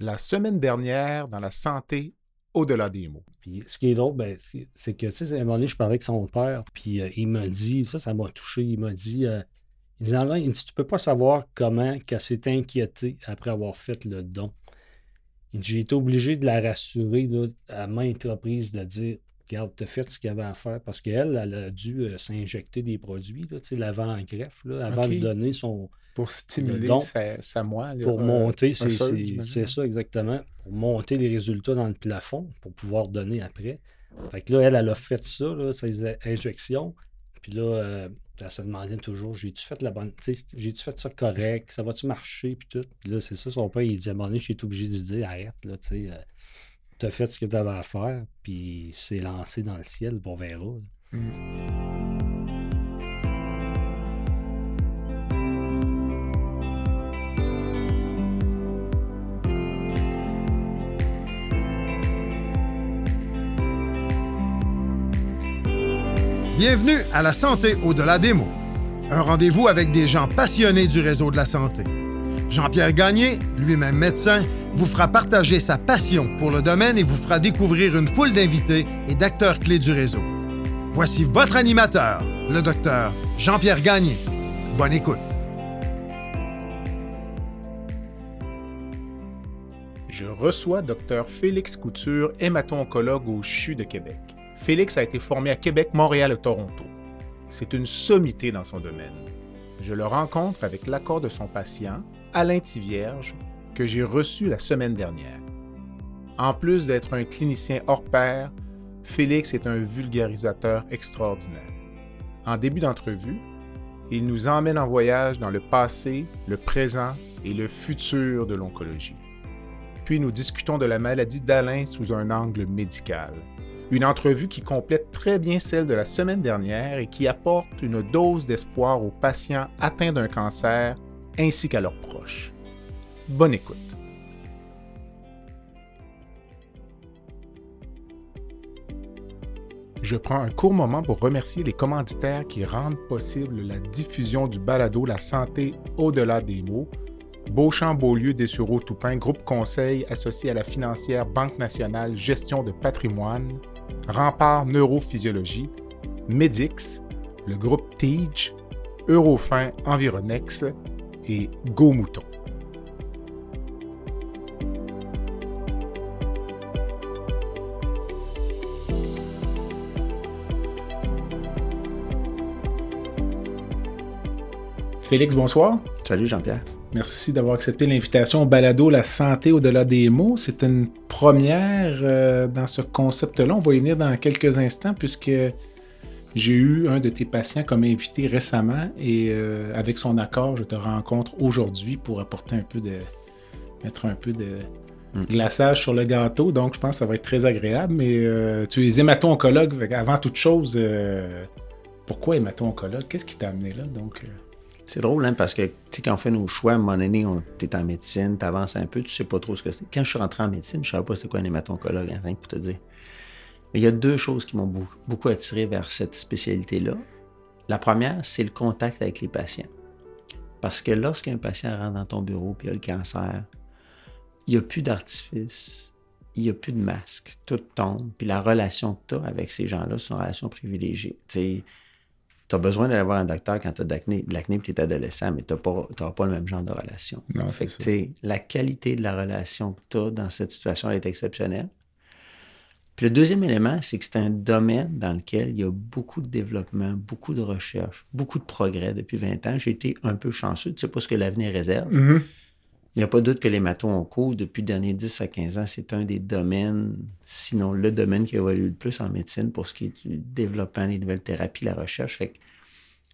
la semaine dernière dans la santé au-delà des mots. Puis ce qui est drôle, ben, c'est- que, tu sais, à un moment donné, je parlais avec son père, puis euh, il m'a dit, ça, ça m'a touché, il m'a dit, euh, il dit, Alain, il dit, tu peux pas savoir comment qu'elle s'est inquiétée après avoir fait le don. Il dit, j'ai été obligé de la rassurer là, à maintes reprises, de dire, regarde, t'as fait ce qu'il y avait à faire, parce qu'elle, elle a dû euh, s'injecter des produits, là, tu sais, l'avant-greffe, là, avant de donner son, Pour stimuler sa, sa moelle. pour euh, monter, c'est c'est ça exactement. Pour monter les résultats dans le plafond, pour pouvoir donner après. Fait que là, elle, elle a fait ça, là, in- injections. Puis là, euh, elle se demandait toujours, j'ai-tu fait la bonne, tu j'ai-tu fait ça correct, ça va-tu marcher, puis tout. Puis là, c'est ça, son père, il donné, j'ai été obligé de dire, arrête, là, tu sais, euh, t'as fait ce que t'avais à faire, puis c'est lancé dans le ciel, puis on verra. Bienvenue à la santé au-delà des mots. Un rendez-vous avec des gens passionnés du réseau de la santé. Jean-Pierre Gagné, lui-même médecin, vous fera partager sa passion pour le domaine et vous fera découvrir une foule d'invités et d'acteurs clés du réseau. Voici votre animateur, le docteur Jean-Pierre Gagné. Bonne écoute. Je reçois Dr Félix Couture, hémato-oncologue au CHU de Québec. Félix a été formé à Québec, Montréal et Toronto. C'est une sommité dans son domaine. Je le rencontre avec l'accord de son patient, Alain Tivierge, que j'ai reçu la semaine dernière. En plus d'être un clinicien hors pair, Félix est un vulgarisateur extraordinaire. En début d'entrevue, il nous emmène en voyage dans le passé, le présent et le futur de l'oncologie. Puis nous discutons de la maladie d'Alain sous un angle médical. Une entrevue qui complète très bien celle de la semaine dernière et qui apporte une dose d'espoir aux patients atteints d'un cancer ainsi qu'à leurs proches. Bonne écoute. Je prends un court moment pour remercier les commanditaires qui rendent possible la diffusion du balado La santé au-delà des mots. Beauchamp Beaulieu Dessureau Toupin, groupe conseil associé à la financière Banque nationale gestion de patrimoine, Rempart Neurophysiologie, Medix, le groupe TIGE, Eurofin Environex et Go Mouton. Félix, bonsoir. Salut Jean-Pierre. Merci d'avoir accepté l'invitation au balado La santé au-delà des mots. C'est une première euh, dans ce concept-là. On va y venir dans quelques instants puisque j'ai eu un de tes patients comme invité récemment et euh, avec son accord, je te rencontre aujourd'hui pour apporter un peu de. mettre un peu de Mm. glaçage sur le gâteau. Donc, je pense que ça va être très agréable. Mais euh, tu es hémato-oncologue. Avant toute chose, pourquoi hémato-oncologue? Qu'est-ce qui t'a amené là? Donc, C'est drôle, hein, parce que tu quand on fait nos choix, à un moment donné, on- t'es en médecine, t'avances un peu, tu sais pas trop ce que c'est. Quand je suis rentré en médecine, je savais pas c'était quoi un hémato-oncologue, hein, rien que pour te dire. Mais il y a deux choses qui m'ont beaucoup, attiré vers cette spécialité-là. La première, c'est le contact avec les patients. Parce que lorsqu'un patient rentre dans ton bureau et a le cancer, il n'y a plus d'artifice, il n'y a plus de masque, tout tombe, puis la relation que tu as avec ces gens-là, c'est une relation privilégiée. Tu as besoin d'aller voir un docteur quand tu as de l'acné l'acné tu es adolescent, mais tu n'auras pas le même genre de relation. Non, Fait c'est que, ça. la qualité de la relation que tu as dans cette situation est exceptionnelle. Puis le deuxième élément, c'est que c'est un domaine dans lequel il y a beaucoup de développement, beaucoup de recherche, beaucoup de progrès depuis 20 ans. J'ai été un peu chanceux, tu sais pas ce que l'avenir réserve. mhm. Il n'y a pas de doute que les matos en cours, depuis les derniers 10 à 15 ans, c'est un des domaines, sinon le domaine qui évolue le plus en médecine pour ce qui est du développement, des nouvelles thérapies, la recherche. Fait que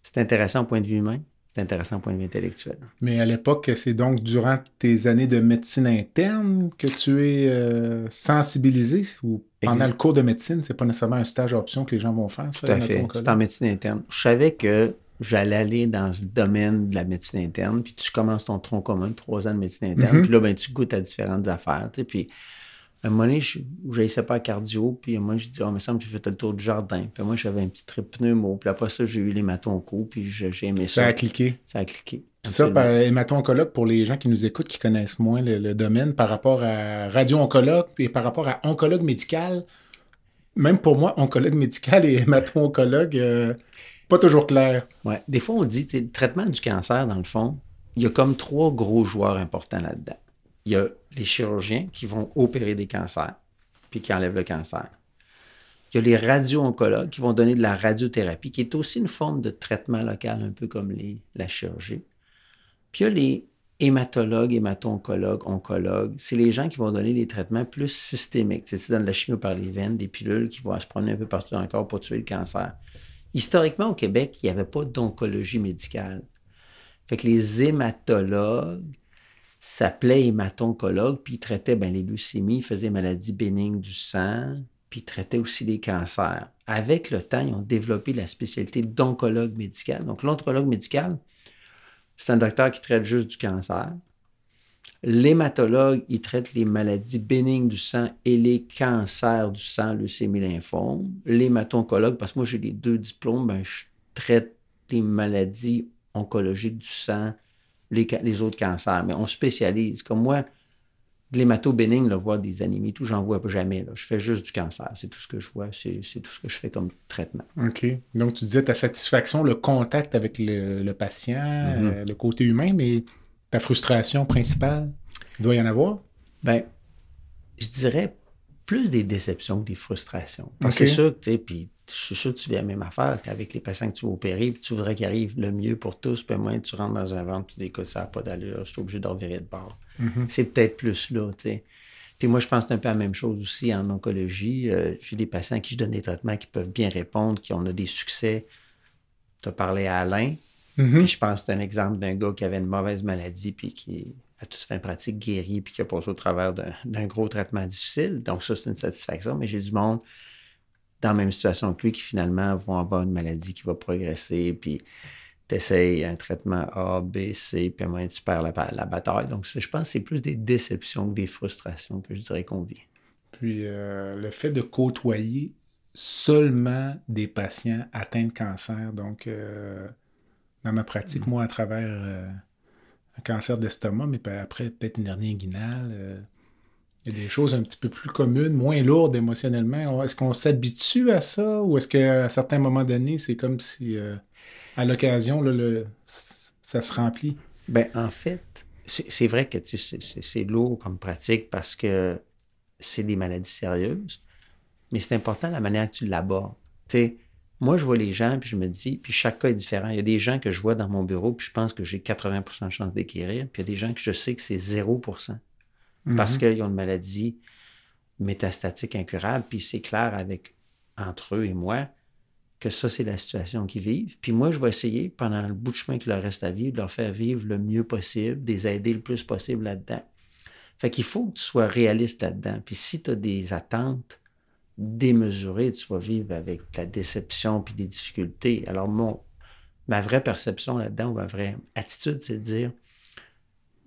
c'est intéressant au point de vue humain, c'est intéressant au point de vue intellectuel. Mais à l'époque, c'est donc durant tes années de médecine interne que tu es euh, sensibilisé ou pendant le cours de médecine, c'est pas nécessairement un stage option que les gens vont faire. Tout à fait. C'est en médecine interne. Je savais que j'allais aller dans le domaine de la médecine interne, puis tu commences ton tronc commun trois ans de médecine interne, Mhm. puis là, ben, tu goûtes à différentes affaires, tu sais, puis à un moment donné, je pas à cardio, puis moi, j'ai dit, oh, il me semble que j'ai fait le tour du jardin. Puis moi, j'avais un petit trip pneumo, puis après ça, j'ai eu les matons au cou, puis j'ai aimé Ça ça. a cliqué. Ça a cliqué. Ça, par hémato-oncologue, pour les gens qui nous écoutent, qui connaissent moins le, domaine, par rapport à radio-oncologue et par rapport à oncologue médical, même pour moi, oncologue médical et hémato-oncologue, euh, pas toujours clair. Ouais. Des fois, on dit, le traitement du cancer, dans le fond, il y a comme trois gros joueurs importants là-dedans. Il y a les chirurgiens qui vont opérer des cancers, puis qui enlèvent le cancer. Il y a les radio-oncologues qui vont donner de la radiothérapie, qui est aussi une forme de traitement local, un peu comme la chirurgie. Puis il y a les hématologues, hémato-oncologues, oncologues. C'est les gens qui vont donner des traitements plus systémiques. C'est dans la chimie par les veines, des pilules qui vont se promener un peu partout dans le corps pour tuer le cancer. Historiquement, au Québec, il n'y avait pas d'oncologie médicale. Fait les hématologues s'appelaient hémato-oncologues, puis ils traitaient ben, les leucémies, ils faisaient maladies bénignes du sang, puis ils traitaient aussi des cancers. Avec le temps, ils ont développé la spécialité d'oncologue médical. Donc, l'oncologue médical, c'est un docteur qui traite juste du cancer. L'hématologue, il traite les maladies bénignes du sang et les cancers du sang, leucémie, lymphome. L'hémato-oncologue, parce que moi j'ai les deux diplômes, ben, je traite les maladies oncologiques du sang, les, les autres cancers. Mais on spécialise. Comme moi, de l'hémato-bénigne, voir des anémies, tout, j'en vois jamais. Là. Je fais juste du cancer. C'est tout ce que je vois. C'est, tout ce que je fais comme traitement. OK. Donc, tu disais ta satisfaction, le contact avec le, patient, mm-hmm. euh, le côté humain, mais ta frustration principale, il doit y en avoir? Ben, je dirais plus des déceptions que des frustrations. Parce que c'est sûr que, tu sais, puis je suis sûr que tu vis la même affaire qu'avec les patients que tu vas opérer, puis tu voudrais qu'ils arrivent le mieux pour tous, puis moins tu rentres dans un ventre, tu dis, écoute, ça n'a pas d'allure, je suis obligé de revirer de bord. Mm-hmm. C'est peut-être plus là, tu sais. Puis moi, je pense que c'est un peu la même chose aussi en oncologie. Euh, j'ai des patients à qui je donne des traitements qui peuvent bien répondre, qui ont des succès. Tu as parlé à Alain, mm-hmm. puis je pense que c'est un exemple d'un gars qui avait une mauvaise maladie, puis qui a toute fin pratique guéri, puis qui a passé au travers d'un gros traitement difficile. Donc ça, c'est une satisfaction. Mais j'ai du monde dans la même situation que lui qui finalement vont avoir une maladie qui va progresser, puis tu un traitement A, B, C, puis à un moment tu perds la, bataille. Donc, je pense que c'est plus des déceptions que des frustrations que je dirais qu'on vit. Puis, euh, le fait de côtoyer seulement des patients atteints de cancer, donc, euh, dans ma pratique, mm. moi, à travers euh, un cancer d'estomac, mais après, peut-être une hernie inguinale, il y a des choses un petit peu plus communes, moins lourdes émotionnellement. Est-ce qu'on s'habitue à ça ou est-ce qu'à certains moments donnés, c'est comme si à l'occasion, ça se remplit? Ben, en fait, c'est vrai que c'est lourd comme pratique parce que c'est des maladies sérieuses, mais c'est important la manière que tu l'abordes. Moi, je vois les gens, puis je me dis, puis chaque cas est différent. Il y a des gens que je vois dans mon bureau, puis je pense que j'ai 80% de chance d'équérir, puis il y a des gens que je sais que c'est 0% parce mm-hmm. qu'ils ont une maladie métastatique incurable, puis c'est clair avec entre eux et moi que ça, c'est la situation qu'ils vivent. Puis moi, je vais essayer, pendant le bout de chemin qu'il leur reste à vivre, de leur faire vivre le mieux possible, de les aider le plus possible là-dedans. Fait qu'il faut que tu sois réaliste là-dedans. Puis si tu as des attentes démesurées, tu vas vivre avec la déception puis des difficultés. Alors, mon, ma vraie perception là-dedans, ou ma vraie attitude, c'est de dire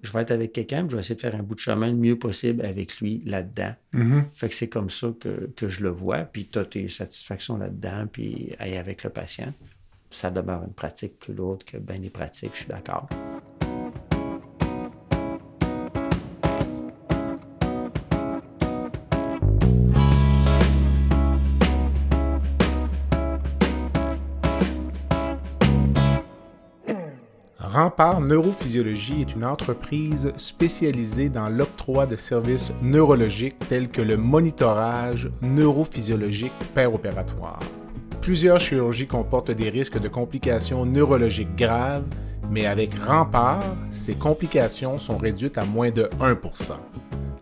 je vais être avec quelqu'un, je vais essayer de faire un bout de chemin le mieux possible avec lui là-dedans. Mm-hmm. Fait que c'est comme ça que, que, je le vois. Puis tu as tes satisfactions là-dedans, puis avec le patient. Ça demeure une pratique plus lourde que bien des pratiques, je suis d'accord. Rempart Neurophysiologie est une entreprise spécialisée dans l'octroi de services neurologiques tels que le monitorage neurophysiologique opératoire. Plusieurs chirurgies comportent des risques de complications neurologiques graves, mais avec Rempart, ces complications sont réduites à moins de 1%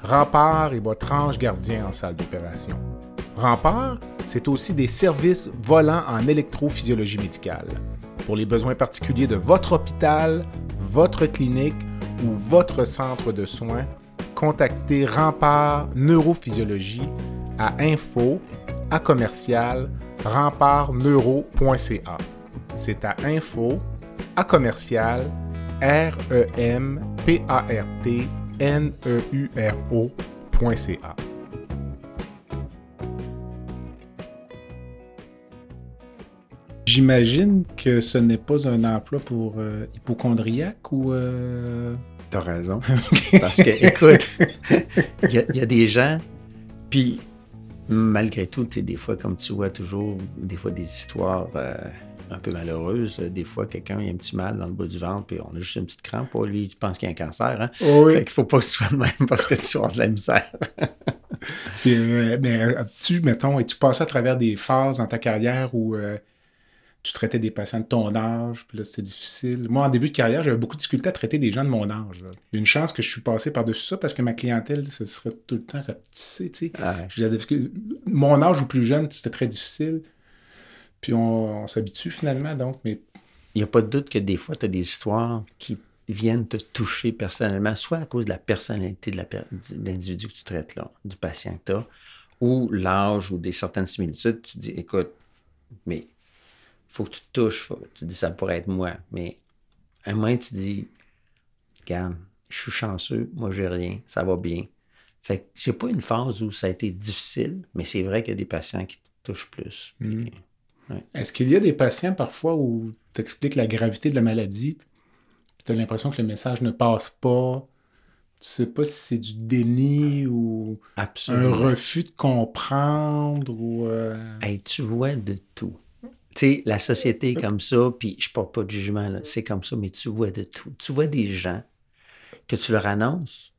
Rempart est votre ange gardien en salle d'opération. Rempart, c'est aussi des services volants en électrophysiologie médicale pour les besoins particuliers de votre hôpital, votre clinique ou votre centre de soins, contactez Rempart Neurophysiologie à info à commercial rempartneuro.ca. C'est à info à commercial r e m p a r t n e u r o.ca. J'imagine que ce n'est pas un emploi pour euh, hypochondriaque ou. Euh... T'as raison. Parce que, écoute, il y, y, a des gens, puis malgré tout, tu des fois, comme tu vois toujours, des fois des histoires euh, un peu malheureuses, des fois, quelqu'un a un petit mal dans le bas du ventre, puis on a juste une petite crampe, pour lui, tu penses qu'il y a un cancer, hein? oui. Fait qu'il faut pas que ce soit le même parce que tu as de la misère. puis, euh, ben, tu, mettons, es-tu passé à travers des phases dans ta carrière où euh, tu traitais des patients de ton âge, puis là, c'était difficile. Moi, en début de carrière, j'avais beaucoup de difficulté à traiter des gens de mon âge. Là. Une chance que je suis passé par-dessus ça parce que ma clientèle, ce serait tout le temps rapetissé, tu sais. Ouais. Mon âge ou plus jeune, c'était très difficile. Puis on, on s'habitue finalement, donc, mais... Il n'y a pas de doute que des fois, tu as des histoires qui viennent te toucher personnellement, soit à cause de la personnalité de l'individu que tu traites là, du patient que tu as, ou l'âge ou des certaines similitudes, tu te dis, écoute, mais faut que tu te touches. Faut, tu dis, ça pourrait être moi. Mais à un moment, tu dis, regarde, je suis chanceux, moi, j'ai rien, ça va bien. Fait que j'ai pas une phase où ça a été difficile, mais c'est vrai qu'il y a des patients qui te touchent plus. Mmh. Puis, ouais. Est-ce qu'il y a des patients parfois où tu expliques la gravité de la maladie, tu as l'impression que le message ne passe pas? Tu sais pas si c'est du déni ou Absolument. un refus de comprendre ou. Euh... Hey, tu vois de tout sais, la société est comme ça, puis je porte pas de jugement, c'est comme ça, mais tu vois de tout. Tu vois des gens que tu leur annonces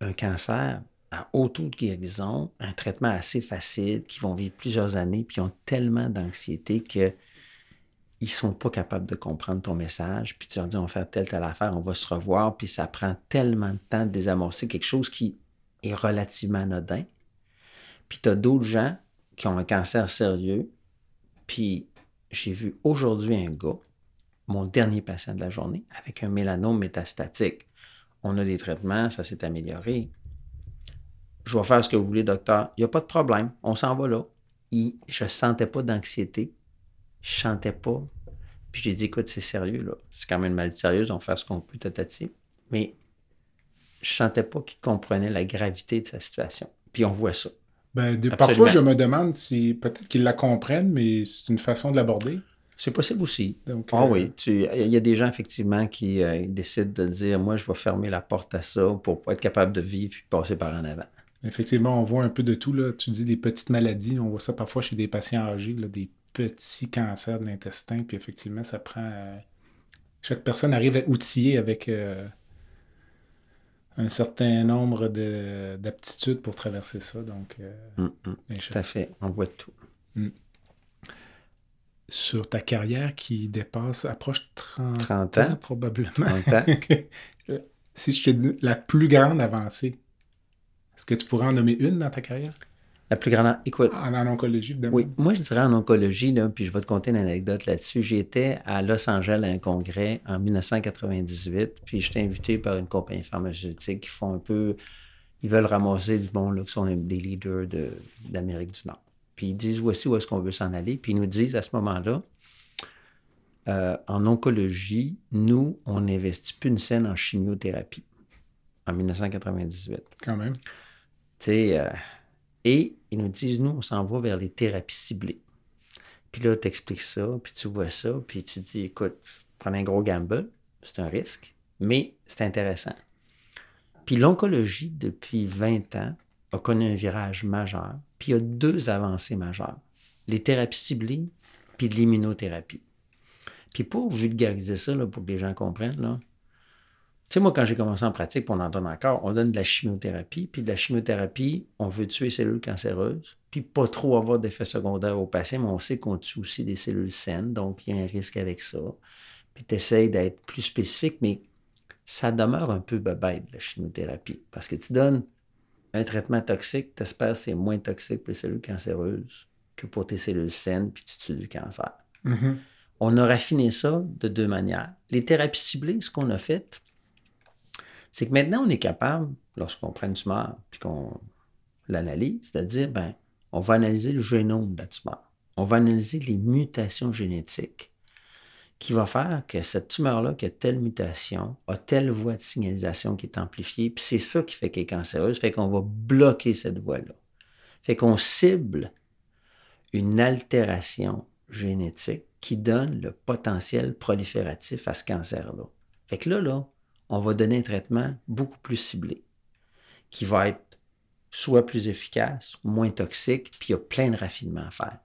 un cancer à haut taux de guérison, un traitement assez facile, qui vont vivre plusieurs années, puis ils ont tellement d'anxiété que ils sont pas capables de comprendre ton message, puis tu leur dis on va faire telle, telle affaire, on va se revoir, puis ça prend tellement de temps de désamorcer quelque chose qui est relativement anodin. Puis tu as d'autres gens qui ont un cancer sérieux, puis j'ai vu aujourd'hui un gars, mon dernier patient de la journée, avec un mélanome métastatique. On a des traitements, ça s'est amélioré. Je vais faire ce que vous voulez, docteur. Il n'y a pas de problème. On s'en va là. Je ne sentais pas d'anxiété. Je ne sentais pas. Puis j'ai dit, écoute, c'est sérieux, là. C'est quand même une maladie sérieuse, on faire ce qu'on peut, tatati. Mais je ne sentais pas qu'il comprenait la gravité de sa situation. Puis on voit ça. Ben, parfois, je me demande si peut-être qu'ils la comprennent, mais c'est une façon de l'aborder. C'est possible aussi. Donc, ah euh... oui, il y a des gens effectivement qui euh, décident de dire Moi, je vais fermer la porte à ça pour être capable de vivre et passer par en avant. Effectivement, on voit un peu de tout. Là. Tu dis des petites maladies, on voit ça parfois chez des patients âgés, là, des petits cancers de l'intestin, puis effectivement, ça prend. Euh... Chaque personne arrive à outiller avec. Euh un certain nombre d'aptitudes pour traverser ça. Donc, euh, mm -hmm. Tout à fait. On voit tout. Mm. Sur ta carrière qui dépasse, approche 30, 30 ans, ans, probablement. 30 ans. si je te dis la plus grande avancée, est-ce que tu pourrais en nommer une dans ta carrière? La plus grande. Écoute. En, en oncologie, évidemment. Oui, moi, je dirais en oncologie, là, puis je vais te conter une anecdote là-dessus. J'étais à Los Angeles à un congrès en 1998, puis j'étais invité par une compagnie pharmaceutique qui font un peu. Ils veulent ramasser du monde là, qui sont des leaders d'Amérique du Nord. Puis ils disent voici où est-ce qu'on veut s'en aller. Puis ils nous disent à ce moment-là, euh, en oncologie, nous, on n'investit plus une scène en chimiothérapie en 1998. Quand même. Tu sais. Euh, et ils nous disent, nous, on s'en va vers les thérapies ciblées. Puis là, tu expliques ça, puis tu vois ça, puis tu dis, écoute, prends un gros gamble, c'est un risque, mais c'est intéressant. Puis l'oncologie, depuis 20 ans, a connu un virage majeur, puis il y a deux avancées majeures. Les thérapies ciblées, puis l'immunothérapie. Puis pour vulgariser ça, pour que les gens comprennent, là, tu sais, moi, quand j'ai commencé en pratique, on en donne encore, on donne de la chimiothérapie. Puis de la chimiothérapie, on veut tuer les cellules cancéreuses, puis pas trop avoir d'effets secondaires au patient, mais on sait qu'on tue aussi des cellules saines, donc il y a un risque avec ça. Puis tu essaies d'être plus spécifique, mais ça demeure un peu bebête, la chimiothérapie. Parce que tu donnes un traitement toxique, tu espères que c'est moins toxique pour les cellules cancéreuses que pour tes cellules saines, puis tu tues du cancer. Mm -hmm. On a raffiné ça de deux manières. Les thérapies ciblées, ce qu'on a fait, c'est que maintenant, on est capable, lorsqu'on prend une tumeur puis qu'on l'analyse, c'est-à-dire, ben, on va analyser le génome de la tumeur. On va analyser les mutations génétiques qui va faire que cette tumeur-là, qui a telle mutation, a telle voie de signalisation qui est amplifiée, puis c'est ça qui fait qu'elle est cancéreuse, fait qu'on va bloquer cette voie-là. Fait qu'on cible une altération génétique qui donne le potentiel prolifératif à ce cancer-là. Fait que là, là, on va donner un traitement beaucoup plus ciblé, qui va être soit plus efficace, moins toxique, puis il y a plein de raffinements à faire.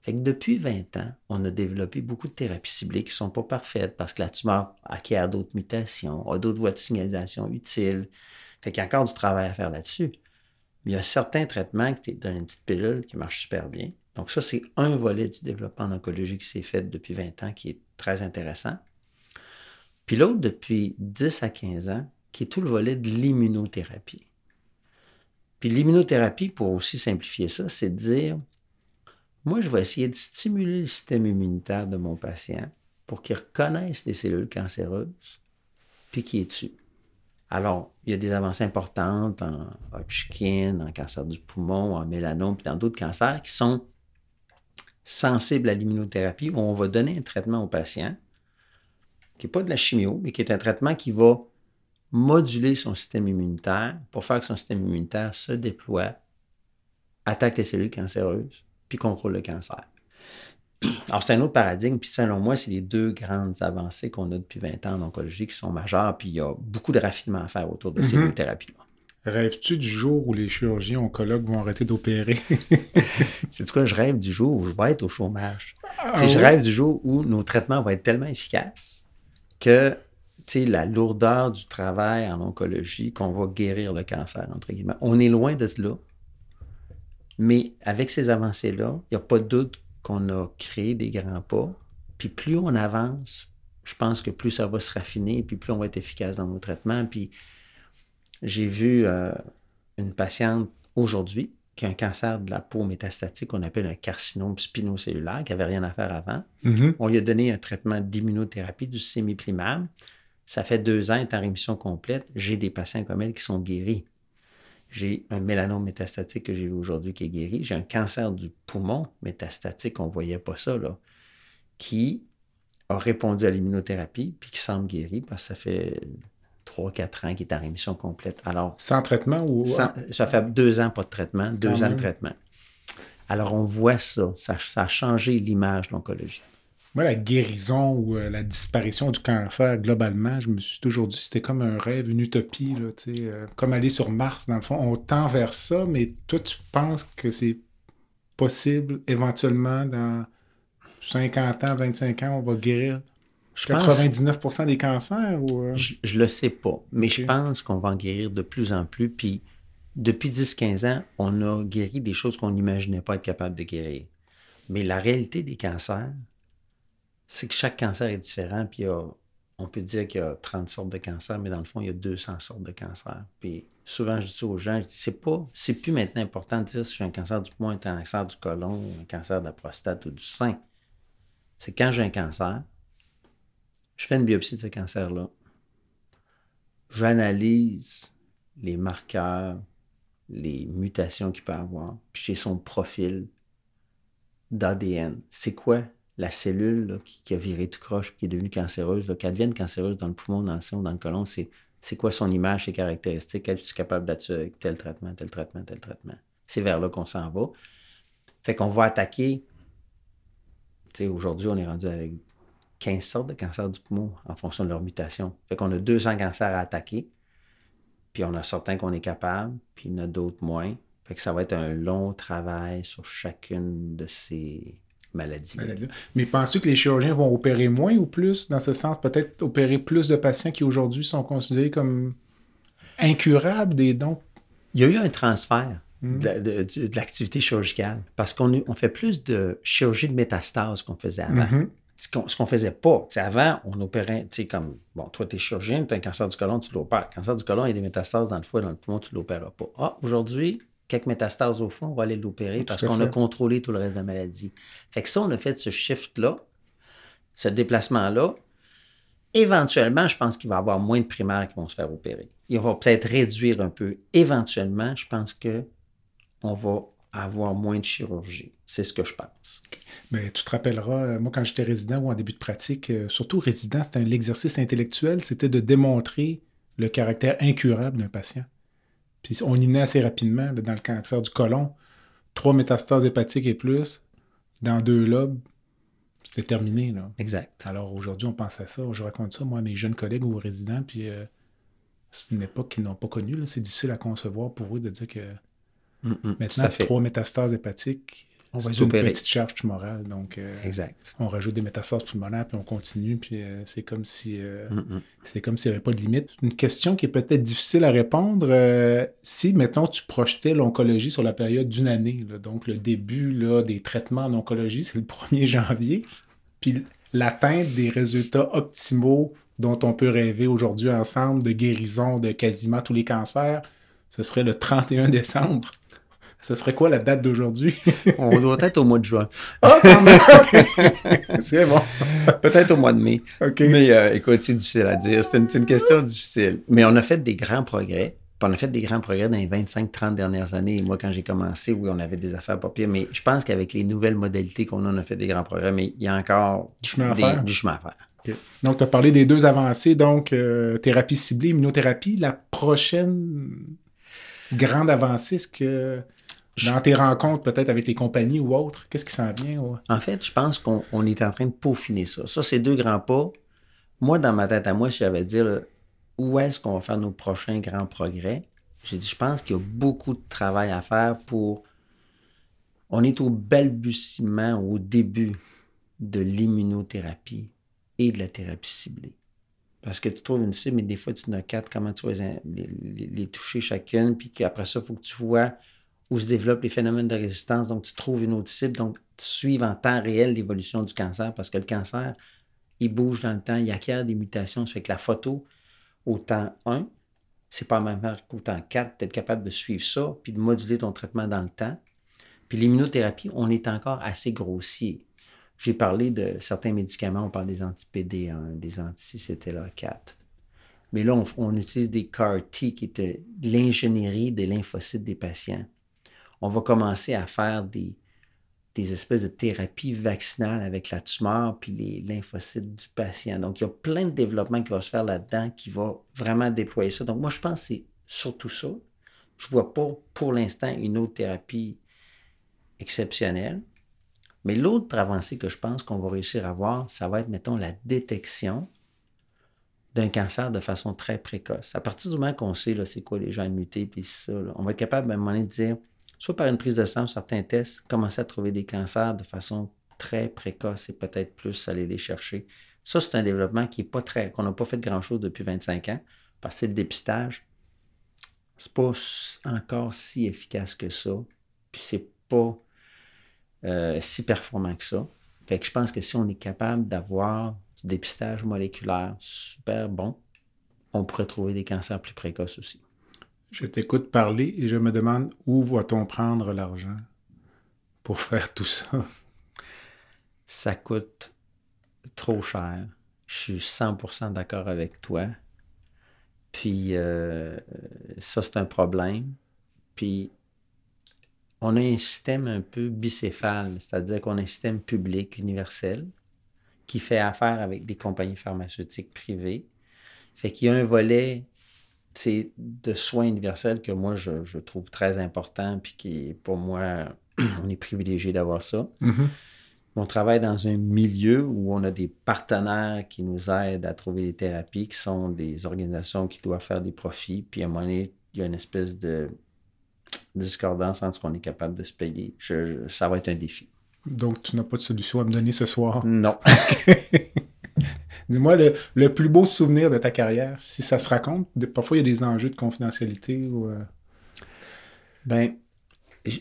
Fait que depuis 20 ans, on a développé beaucoup de thérapies ciblées qui ne sont pas parfaites parce que la tumeur acquiert d'autres mutations, a d'autres voies de signalisation utiles. Fait qu'il y a encore du travail à faire là-dessus. Mais il y a certains traitements qui dans une petite pilule qui marchent super bien. Donc ça, c'est un volet du développement en qui s'est fait depuis 20 ans qui est très intéressant. Puis l'autre, depuis 10 à 15 ans, qui est tout le volet de l'immunothérapie. Puis l'immunothérapie, pour aussi simplifier ça, c'est de dire, moi, je vais essayer de stimuler le système immunitaire de mon patient pour qu'il reconnaisse les cellules cancéreuses, puis qu'il est dessus. Alors, il y a des avancées importantes en Hodgkin, en cancer du poumon, en mélanome, puis dans d'autres cancers qui sont sensibles à l'immunothérapie, où on va donner un traitement au patient, qui n'est pas de la chimio, mais qui est un traitement qui va moduler son système immunitaire pour faire que son système immunitaire se déploie, attaque les cellules cancéreuses, puis contrôle le cancer. Alors, c'est un autre paradigme, puis selon moi, c'est les deux grandes avancées qu'on a depuis 20 ans en oncologie qui sont majeures, puis il y a beaucoup de raffinements à faire autour de ces Mhm. deux thérapies-là. Rêves-tu du jour où les chirurgiens oncologues vont arrêter d'opérer? C'est quoi, je rêve du jour où je vais être au chômage? Ah Je rêve du jour où nos traitements vont être tellement efficaces que la lourdeur du travail en oncologie, qu'on va guérir le cancer, entre guillemets. On est loin de là. Mais avec ces avancées-là, il n'y a pas de doute qu'on a créé des grands pas. Puis plus on avance, je pense que plus ça va se raffiner, puis plus on va être efficace dans nos traitements. Puis j'ai vu euh, une patiente aujourd'hui qui a un cancer de la peau métastatique qu'on appelle un carcinome spinocellulaire, qui n'avait rien à faire avant. Mhm. On lui a donné un traitement d'immunothérapie, du sémiplimab. Ça fait deux ans, elle est en rémission complète. J'ai des patients comme elle qui sont guéris. J'ai un mélanome métastatique que j'ai vu aujourd'hui qui est guéri. J'ai un cancer du poumon métastatique, on ne voyait pas ça, là, qui a répondu à l'immunothérapie puis qui semble guéri parce que ça fait 3-4 ans qu'il est en rémission complète. Alors, Sans traitement ou. ça, ça fait deux ans pas de traitement, deux ans de traitement. Alors, on voit ça. Ça, ça a changé l'image de l'oncologie. Moi, la guérison ou euh, la disparition du cancer, globalement, je me suis toujours dit c'était comme un rêve, une utopie, là, euh, comme aller sur Mars, dans le fond. On tend vers ça, mais toi, tu penses que c'est possible, éventuellement, dans 50 ans, 25 ans, on va guérir? Je pense- 99% des cancers? Ou, euh? Je, je le sais pas, mais je pense qu'on va en guérir de plus en plus. Puis depuis 10-15 ans, on a guéri des choses qu'on n'imaginait pas être capable de guérir. Mais la réalité des cancers, c'est que chaque cancer est différent. Puis a- on peut dire qu'il y a 30 sortes de cancers, mais dans le fond, il y a 200 sortes de cancers. Puis souvent, je dis aux gens, je dis, c'est pas, c'est plus maintenant important de dire si j'ai un cancer du poumon, un cancer du côlon, un cancer de la prostate ou du sein. C'est quand j'ai un cancer, je fais une biopsie de ce cancer-là. J'analyse les marqueurs, les mutations qu'il peut avoir, puis j'ai son profil d'ADN. C'est quoi la cellule qui, qui a viré tout croche, qui est devenue cancéreuse, qu'elle devienne cancéreuse dans le poumon, dans le ou dans le côlon, c'est, quoi son image, ses caractéristiques, est ce capable d'être avec tel traitement, tel traitement, tel traitement. C'est vers là qu'on s'en va. Fait qu'on va attaquer. Aujourd'hui, on est rendu avec 15 sortes de cancers du poumon en fonction de leur mutation. Fait qu'on a 200 cancers à attaquer, puis on a certains qu'on est capable, puis il y en a d'autres moins. Fait que ça va être un long travail sur chacune de ces maladies. maladie-là. Mais penses-tu que les chirurgiens vont opérer moins ou plus dans ce sens? Peut-être opérer plus de patients qui aujourd'hui sont considérés comme incurables des dons? Il y a eu un transfert Mm. de, de- l'activité chirurgicale parce qu'on on fait plus de chirurgie de métastase qu'on faisait avant. Mhm. Ce qu'on qu'on faisait pas. Avant, on opérait, tu sais, comme, bon, toi, tu es chirurgien, tu as un cancer du côlon, tu l'opères. Cancer du côlon, il y a des métastases dans le foie, dans le poumon, tu ne l'opéras pas. Ah, aujourd'hui, quelques métastases au fond, on va aller l'opérer Tout parce qu'on a contrôlé tout le reste de la maladie. Fait que ça, on a fait ce shift-là, ce déplacement-là. Éventuellement, je pense qu'il va y avoir moins de primaires qui vont se faire opérer. Il va peut-être réduire un peu. Éventuellement, je pense que on va avoir moins de chirurgie. C'est ce que je pense. Ben, tu te rappelleras, euh, moi, quand j'étais résident ou en début de pratique, euh, surtout résident, c'était l'exercice intellectuel, c'était de démontrer le caractère incurable d'un patient. Puis on y naît assez rapidement dans le cancer du côlon. Trois métastases hépatiques et plus, dans deux lobes, C'était terminé, là. Exact. Alors aujourd'hui, on pense à ça. Je raconte ça, moi, à mes jeunes collègues ou résidents, puis euh, c'est une époque qu'ils n'ont pas connue. C'est difficile à concevoir pour eux de dire que Mm, mm, tout maintenant, trois métastases hépatiques, On va une petite charge tumorale. Donc, euh, Exact. on rajoute des métastases pulmonaires, puis on continue, puis euh, c'est comme si... euh, Mm, mm. C'est comme s'il n'y avait pas de limite. Une question qui est peut-être difficile à répondre. si, mettons, tu projetais l'oncologie sur la période d'une année, là, donc le début là, des traitements en oncologie, c'est le 1er janvier, puis l'atteinte des résultats optimaux dont on peut rêver aujourd'hui ensemble de guérison de quasiment tous les cancers, ce serait le 31 décembre? Ce serait quoi la date d'aujourd'hui? On doit être au mois de juin. Ah, quand même! c'est bon. Peut-être au mois de mai. Mais euh, écoute, c'est difficile à dire. C'est une, question difficile. Mais on a fait des grands progrès. Puis on a fait des grands progrès dans les 25-30 dernières années. Moi, quand j'ai commencé, oui, on avait des affaires pas pires. Mais je pense qu'avec les nouvelles modalités qu'on a, on a fait des grands progrès. Mais il y a encore Du chemin à des- faire. du chemin à faire. Donc, tu as parlé des deux avancées, donc euh, thérapie ciblée, immunothérapie. La prochaine grande avancée, est-ce que dans tes rencontres, peut-être avec les compagnies ou autres, qu'est-ce qui s'en vient? ouais? En fait, je pense qu'on on est en train de peaufiner ça. Ça, c'est deux grands pas. Moi, dans ma tête à moi, si j'avais dire là, où est-ce qu'on va faire nos prochains grands progrès, j'ai dit, je pense qu'il y a beaucoup de travail à faire pour. On est au balbutiement, au début de l'immunothérapie et de la thérapie ciblée. Parce que tu trouves une cible, mais des fois, tu en as quatre, comment tu vas les, les- les toucher chacune, puis qu'après ça, il faut que tu vois où se développent les phénomènes de résistance. Donc, tu trouves une autre cible. Donc, tu suives en temps réel l'évolution du cancer parce que le cancer, il bouge dans le temps, il acquiert des mutations. Ça fait que la photo, au temps 1, c'est pas chose qu'au temps 4, d'être capable de suivre ça puis de moduler ton traitement dans le temps. Puis l'immunothérapie, on est encore assez grossier. J'ai parlé de certains médicaments, on parle des anti-PD1, des anti-CTLA4. Mais là, on, on utilise des CAR-T qui étaient l'ingénierie des lymphocytes des patients on va commencer à faire des, espèces de thérapies vaccinales avec la tumeur puis les lymphocytes du patient. Donc, il y a plein de développements qui va se faire là-dedans qui va vraiment déployer ça. Donc, moi, je pense que c'est surtout ça. Je ne vois pas pour l'instant une autre thérapie exceptionnelle. Mais l'autre avancée que je pense qu'on va réussir à avoir, ça va être, mettons, la détection d'un cancer de façon très précoce. À partir du moment qu'on sait c'est quoi les gens mutés, puis ça, on va être capable à un moment donné de dire, soit par une prise de sang, certains tests, commencer à trouver des cancers de façon très précoce et peut-être plus aller les chercher. Ça, c'est un développement qui est pas très, qu'on n'a pas fait grand-chose depuis 25 ans, parce que le dépistage, c'est pas encore si efficace que ça, puis c'est pas euh, si performant que ça. Fait que je pense que si on est capable d'avoir du dépistage moléculaire super bon, on pourrait trouver des cancers plus précoces aussi. Je t'écoute parler et je me demande où va-t-on prendre l'argent pour faire tout ça? ça coûte trop cher. Je suis 100% d'accord avec toi. Puis euh, ça, c'est un problème. Puis on a un système un peu bicéphale, c'est-à-dire qu'on a un système public universel qui fait affaire avec des compagnies pharmaceutiques privées. Fait qu'il y a un volet sais, de soins universels que moi, je, je trouve très important, puis qui, pour moi, on est privilégié d'avoir ça. Mhm. On travaille dans un milieu où on a des partenaires qui nous aident à trouver des thérapies, qui sont des organisations qui doivent faire des profits. Puis à un moment donné, il y a une espèce de discordance entre ce qu'on est capable de se payer. Je- je- ça va être un défi. Donc, tu n'as pas de solution à me donner ce soir. Non. Dis-moi le, le plus beau souvenir de ta carrière, si ça se raconte. De- parfois, il y a des enjeux de confidentialité ou. euh, Ben,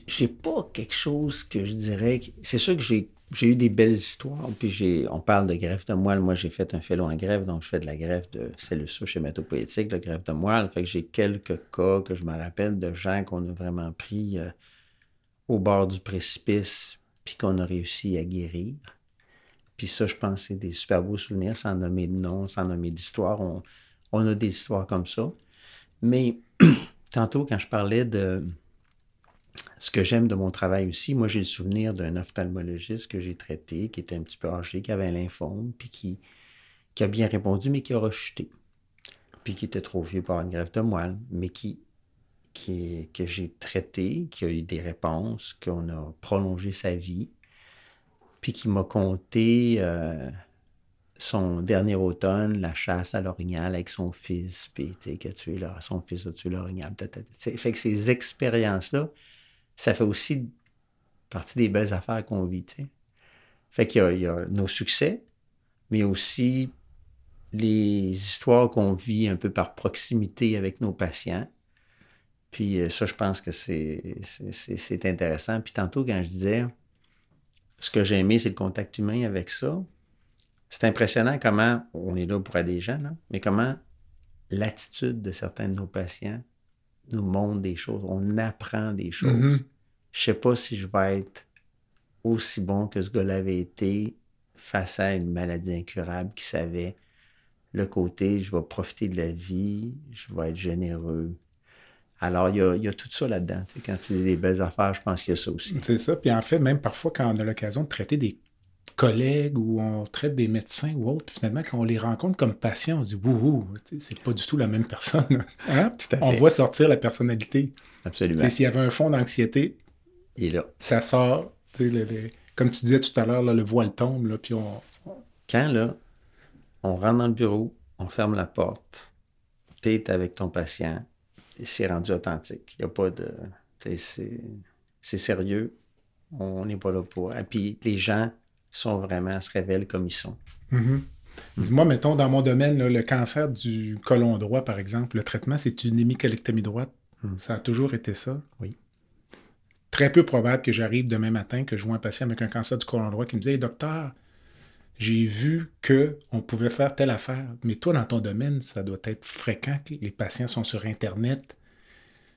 j'ai pas quelque chose que je dirais. que- C'est sûr que j'ai j'ai eu des belles histoires. Puis j'ai, on parle de greffe de moelle. Moi, j'ai fait un fellow en greffe, donc je fais de la greffe de cellules souches hématopoïétiques, de greffe de moelle. Fait que j'ai quelques cas que je me rappelle de gens qu'on a vraiment pris euh, au bord du précipice, puis qu'on a réussi à guérir. Puis ça, je pense, c'est des super beaux souvenirs, sans nommer de nom, sans nommer d'histoire. On, on a des histoires comme ça. Mais tantôt, quand je parlais de ce que j'aime de mon travail aussi, moi, j'ai le souvenir d'un ophtalmologiste que j'ai traité, qui était un petit peu âgé, qui avait un lymphome, puis qui, qui a bien répondu, mais qui a rechuté. Puis qui était trop vieux pour une greffe de moelle, mais qui, qui, que j'ai traité, qui a eu des réponses, qu'on a prolongé sa vie. puis qui m'a conté euh, son dernier automne, la chasse à l'orignal avec son fils, puis que leur, son fils a tué l'orignal. Fait que ces expériences-là, ça fait aussi partie des belles affaires qu'on vit. Fait qu'il y, a nos succès, mais aussi les histoires qu'on vit un peu par proximité avec nos patients. Puis euh, ça, je pense que c'est intéressant. Puis tantôt, quand je disais, ce que j'ai aimé, c'est le contact humain avec ça. C'est impressionnant comment on est là pour aider des gens, mais comment l'attitude de certains de nos patients nous montre des choses. On apprend des choses. Je mm-hmm. Je sais pas si je vais être aussi bon que ce gars-là avait été face à une maladie incurable qui savait le côté je vais profiter de la vie, je vais être généreux. Alors, il y a, tout ça là-dedans. quand tu dis des belles affaires, je pense qu'il y a ça aussi. C'est ça. Puis en fait, même parfois, quand on a l'occasion de traiter des collègues ou on traite des médecins ou autres, finalement, quand on les rencontre comme patients, on se dit Wouhou, c'est pas du tout la même personne. Hein? On voit sortir la personnalité. Absolument. S'il y avait un fond d'anxiété, ça sort. comme tu disais tout à l'heure, le voile tombe, là, puis on. Quand là, on rentre dans le bureau, on ferme la porte, tu es avec ton patient, c'est rendu authentique. Il n'y a pas de. C'est sérieux. On n'est pas là pour. Et puis les gens sont vraiment, se révèlent comme ils sont. Mm-hmm. Dis-moi, mettons, dans mon domaine, le cancer du côlon droit, par exemple, le traitement, c'est une hémicolectomie droite. Mm. Ça a toujours été ça? Oui. Très peu probable que j'arrive demain matin, que je vois un patient avec un cancer du côlon droit qui me dit docteur, j'ai vu qu'on pouvait faire telle affaire. Mais toi, dans ton domaine, ça doit être fréquent que les patients sont sur Internet,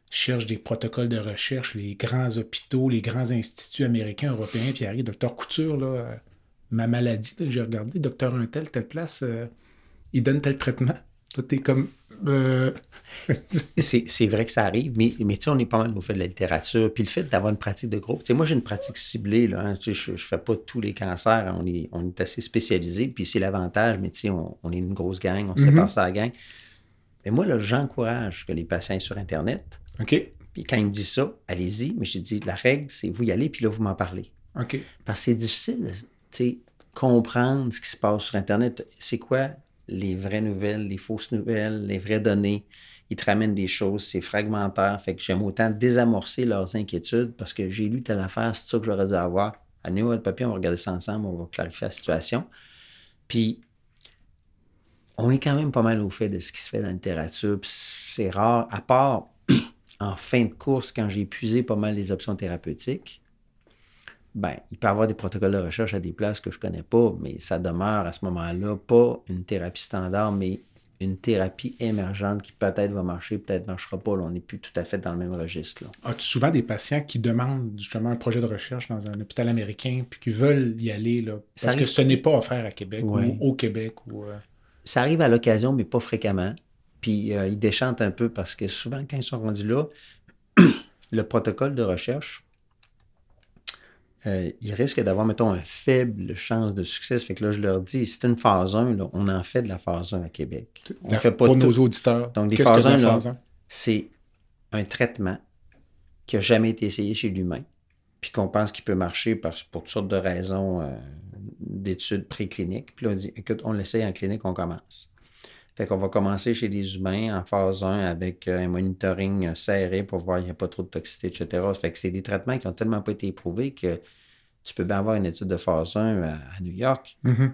cherchent des protocoles de recherche, les grands hôpitaux, les grands instituts américains, européens, puis arrive, docteur Couture, euh, ma maladie, j'ai regardé, docteur un tel, telle place, euh, il donne tel traitement. Toi, t'es comme. Euh, c'est vrai que ça arrive, mais, mais tu sais, on est pas mal au fait de la littérature. Puis le fait d'avoir une pratique de groupe. Tu sais, moi, j'ai une pratique ciblée. Là, hein, je ne fais pas tous les cancers. On est, on est assez spécialisé. Puis c'est l'avantage, mais tu sais, on, est une grosse gang. On sépare mm-hmm. ça à la gang. Mais moi, là, j'encourage que les patients sur Internet. OK. Puis quand ils me disent ça, allez-y. Mais j'ai dit, la règle, c'est vous y allez, puis là, vous m'en parlez. OK. Parce que c'est difficile, tu sais, comprendre ce qui se passe sur Internet. C'est quoi les vraies nouvelles, les fausses nouvelles, les vraies données. Ils te ramènent des choses, c'est fragmentaire. Fait que j'aime autant désamorcer leurs inquiétudes parce que j'ai lu telle affaire, c'est ça que j'aurais dû avoir. Amenez votre papier, on va regarder ça ensemble, on va clarifier la situation. Puis, on est quand même pas mal au fait de ce qui se fait dans la littérature. c'est rare, à part en fin de course, quand j'ai épuisé pas mal les options thérapeutiques, ben, il peut y avoir des protocoles de recherche à des places que je ne connais pas, mais ça demeure à ce moment-là pas une thérapie standard, mais une thérapie émergente qui peut-être va marcher, peut-être ne marchera pas. on n'est plus tout à fait dans le même registre. As-tu souvent des patients qui demandent justement un projet de recherche dans un hôpital américain puis qui veulent y aller là, parce que ce n'est pas offert à Québec ou au Québec? Ou, euh? Ça arrive à l'occasion, mais pas fréquemment. Puis euh, ils déchantent un peu parce que souvent, quand ils sont rendus là, le protocole de recherche euh, ils risquent d'avoir, mettons, un faible chance de succès. Fait que là, je leur dis, c'est une phase 1, on en fait de la phase 1 à Québec. On fait pas pour nos auditeurs. Donc, les phases 1, c'est un traitement qui n'a jamais été essayé chez l'humain, puis qu'on pense qu'il peut marcher pour toutes sortes de raisons euh, d'études précliniques. Puis là, on dit, écoute, on l'essaye en clinique, on commence. Fait qu'on va commencer chez les humains en phase 1 avec euh, un monitoring euh, serré pour voir qu'il n'y a pas trop de toxicité, etc. Fait que c'est des traitements qui n'ont tellement pas été éprouvés que tu peux bien avoir une étude de phase 1 à, New York. Mm-hmm.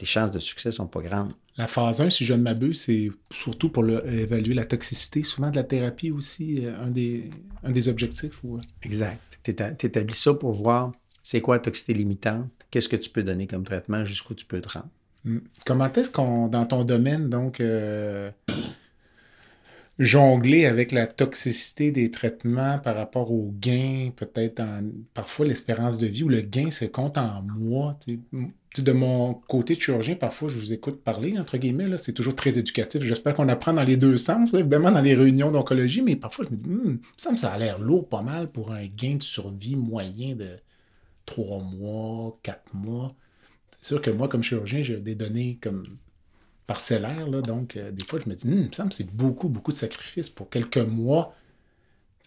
Les chances de succès ne sont pas grandes. La phase 1, si je ne m'abuse, c'est surtout pour évaluer la toxicité, souvent de la thérapie aussi, euh, un des, un des objectifs. Ou... Exact. Tu établis ça pour voir c'est quoi la toxicité limitante, qu'est-ce que tu peux donner comme traitement, jusqu'où tu peux te rendre. Mm. Comment est-ce qu'on, dans ton domaine, donc, euh, jongler avec la toxicité des traitements par rapport au gain, peut-être parfois l'espérance de vie ou le gain se compte en mois? De mon côté de chirurgien, parfois, je vous écoute parler, entre guillemets, c'est toujours très éducatif. J'espère qu'on apprend dans les deux sens, évidemment, dans les réunions d'oncologie, mais parfois, je me dis, hmm, ça, ça a l'air lourd pas mal pour un gain de survie moyen de trois mois, quatre mois. C'est sûr que moi, comme chirurgien, j'ai des données comme parcellaires, là, donc euh, des fois, je me dis, hum, il me semble que c'est beaucoup, beaucoup de sacrifices pour quelques mois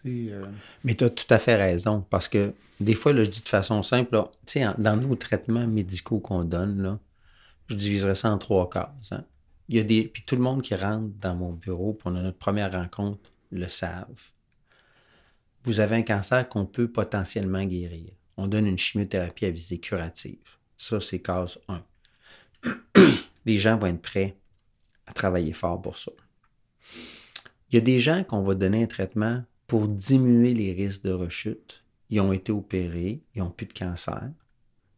Euh, Mais tu as tout à fait raison, parce que des fois, je dis de façon simple, là, en- dans nos traitements médicaux qu'on donne, là, je diviserais ça en trois cases. hein. Il y a des. Puis tout le monde qui rentre dans mon bureau pour notre première rencontre le savent. Vous avez un cancer qu'on peut potentiellement guérir. On donne une chimiothérapie à visée curative. Ça, c'est case 1. Les gens vont être prêts à travailler fort pour ça. Il y a des gens qu'on va donner un traitement pour diminuer les risques de rechute. Ils ont été opérés, ils n'ont plus de cancer.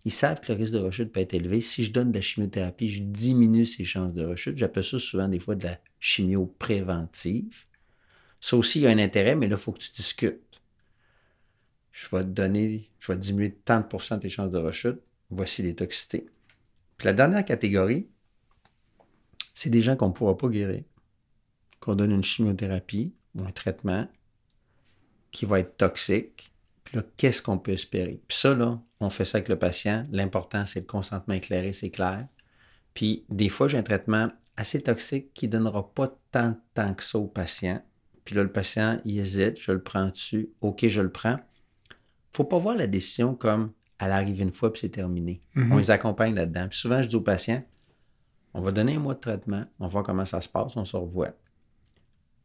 Ils savent que le risque de rechute peut être élevé. Si je donne de la chimiothérapie, je diminue ses chances de rechute. J'appelle ça souvent des fois de la chimio préventive. Ça aussi, il y a un intérêt, mais là, il faut que tu discutes. Je vais te donner, je vais diminuer de tant de pourcents tes chances de rechute. Voici les toxicités. Puis la dernière catégorie, c'est des gens qu'on ne pourra pas guérir, qu'on donne une chimiothérapie ou un traitement qui va être toxique. Puis là, qu'est-ce qu'on peut espérer? Puis ça, là, on fait ça avec le patient. L'important, c'est le consentement éclairé, c'est clair. Puis des fois, j'ai un traitement assez toxique qui ne donnera pas tant de temps que ça au patient. Puis là, le patient, il hésite, je le prends dessus, OK, je le prends. faut pas voir la décision comme elle arrive une fois puis c'est terminé. Mhm. On les accompagne là-dedans. Puis souvent, je dis aux patients, on va donner un mois de traitement, on va voir comment ça se passe, on se revoit.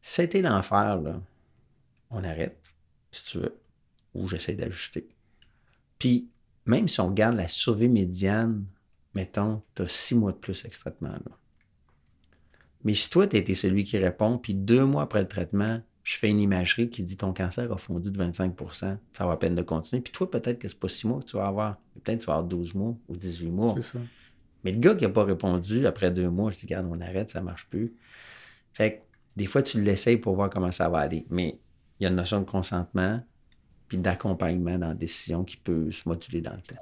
C'était l'enfer, là, on arrête, si tu veux, ou j'essaie d'ajuster. Puis, même si on regarde la survie médiane, mettons, tu as six mois de plus avec ce traitement-là. Mais si toi, tu as été celui qui répond, puis deux mois après le traitement, je fais une imagerie qui dit ton cancer a fondu de 25% ça va à peine de continuer. Puis toi, peut-être que c'est pas six mois que tu vas avoir. Peut-être que tu vas avoir 12 mois ou 18 mois. c'est ça. Mais le gars qui n'a pas répondu après deux mois, je dis, regarde, on arrête, ça ne marche plus. Fait que des fois, tu l'essayes pour voir comment ça va aller. Mais il y a une notion de consentement puis d'accompagnement dans la décision qui peut se moduler dans le temps.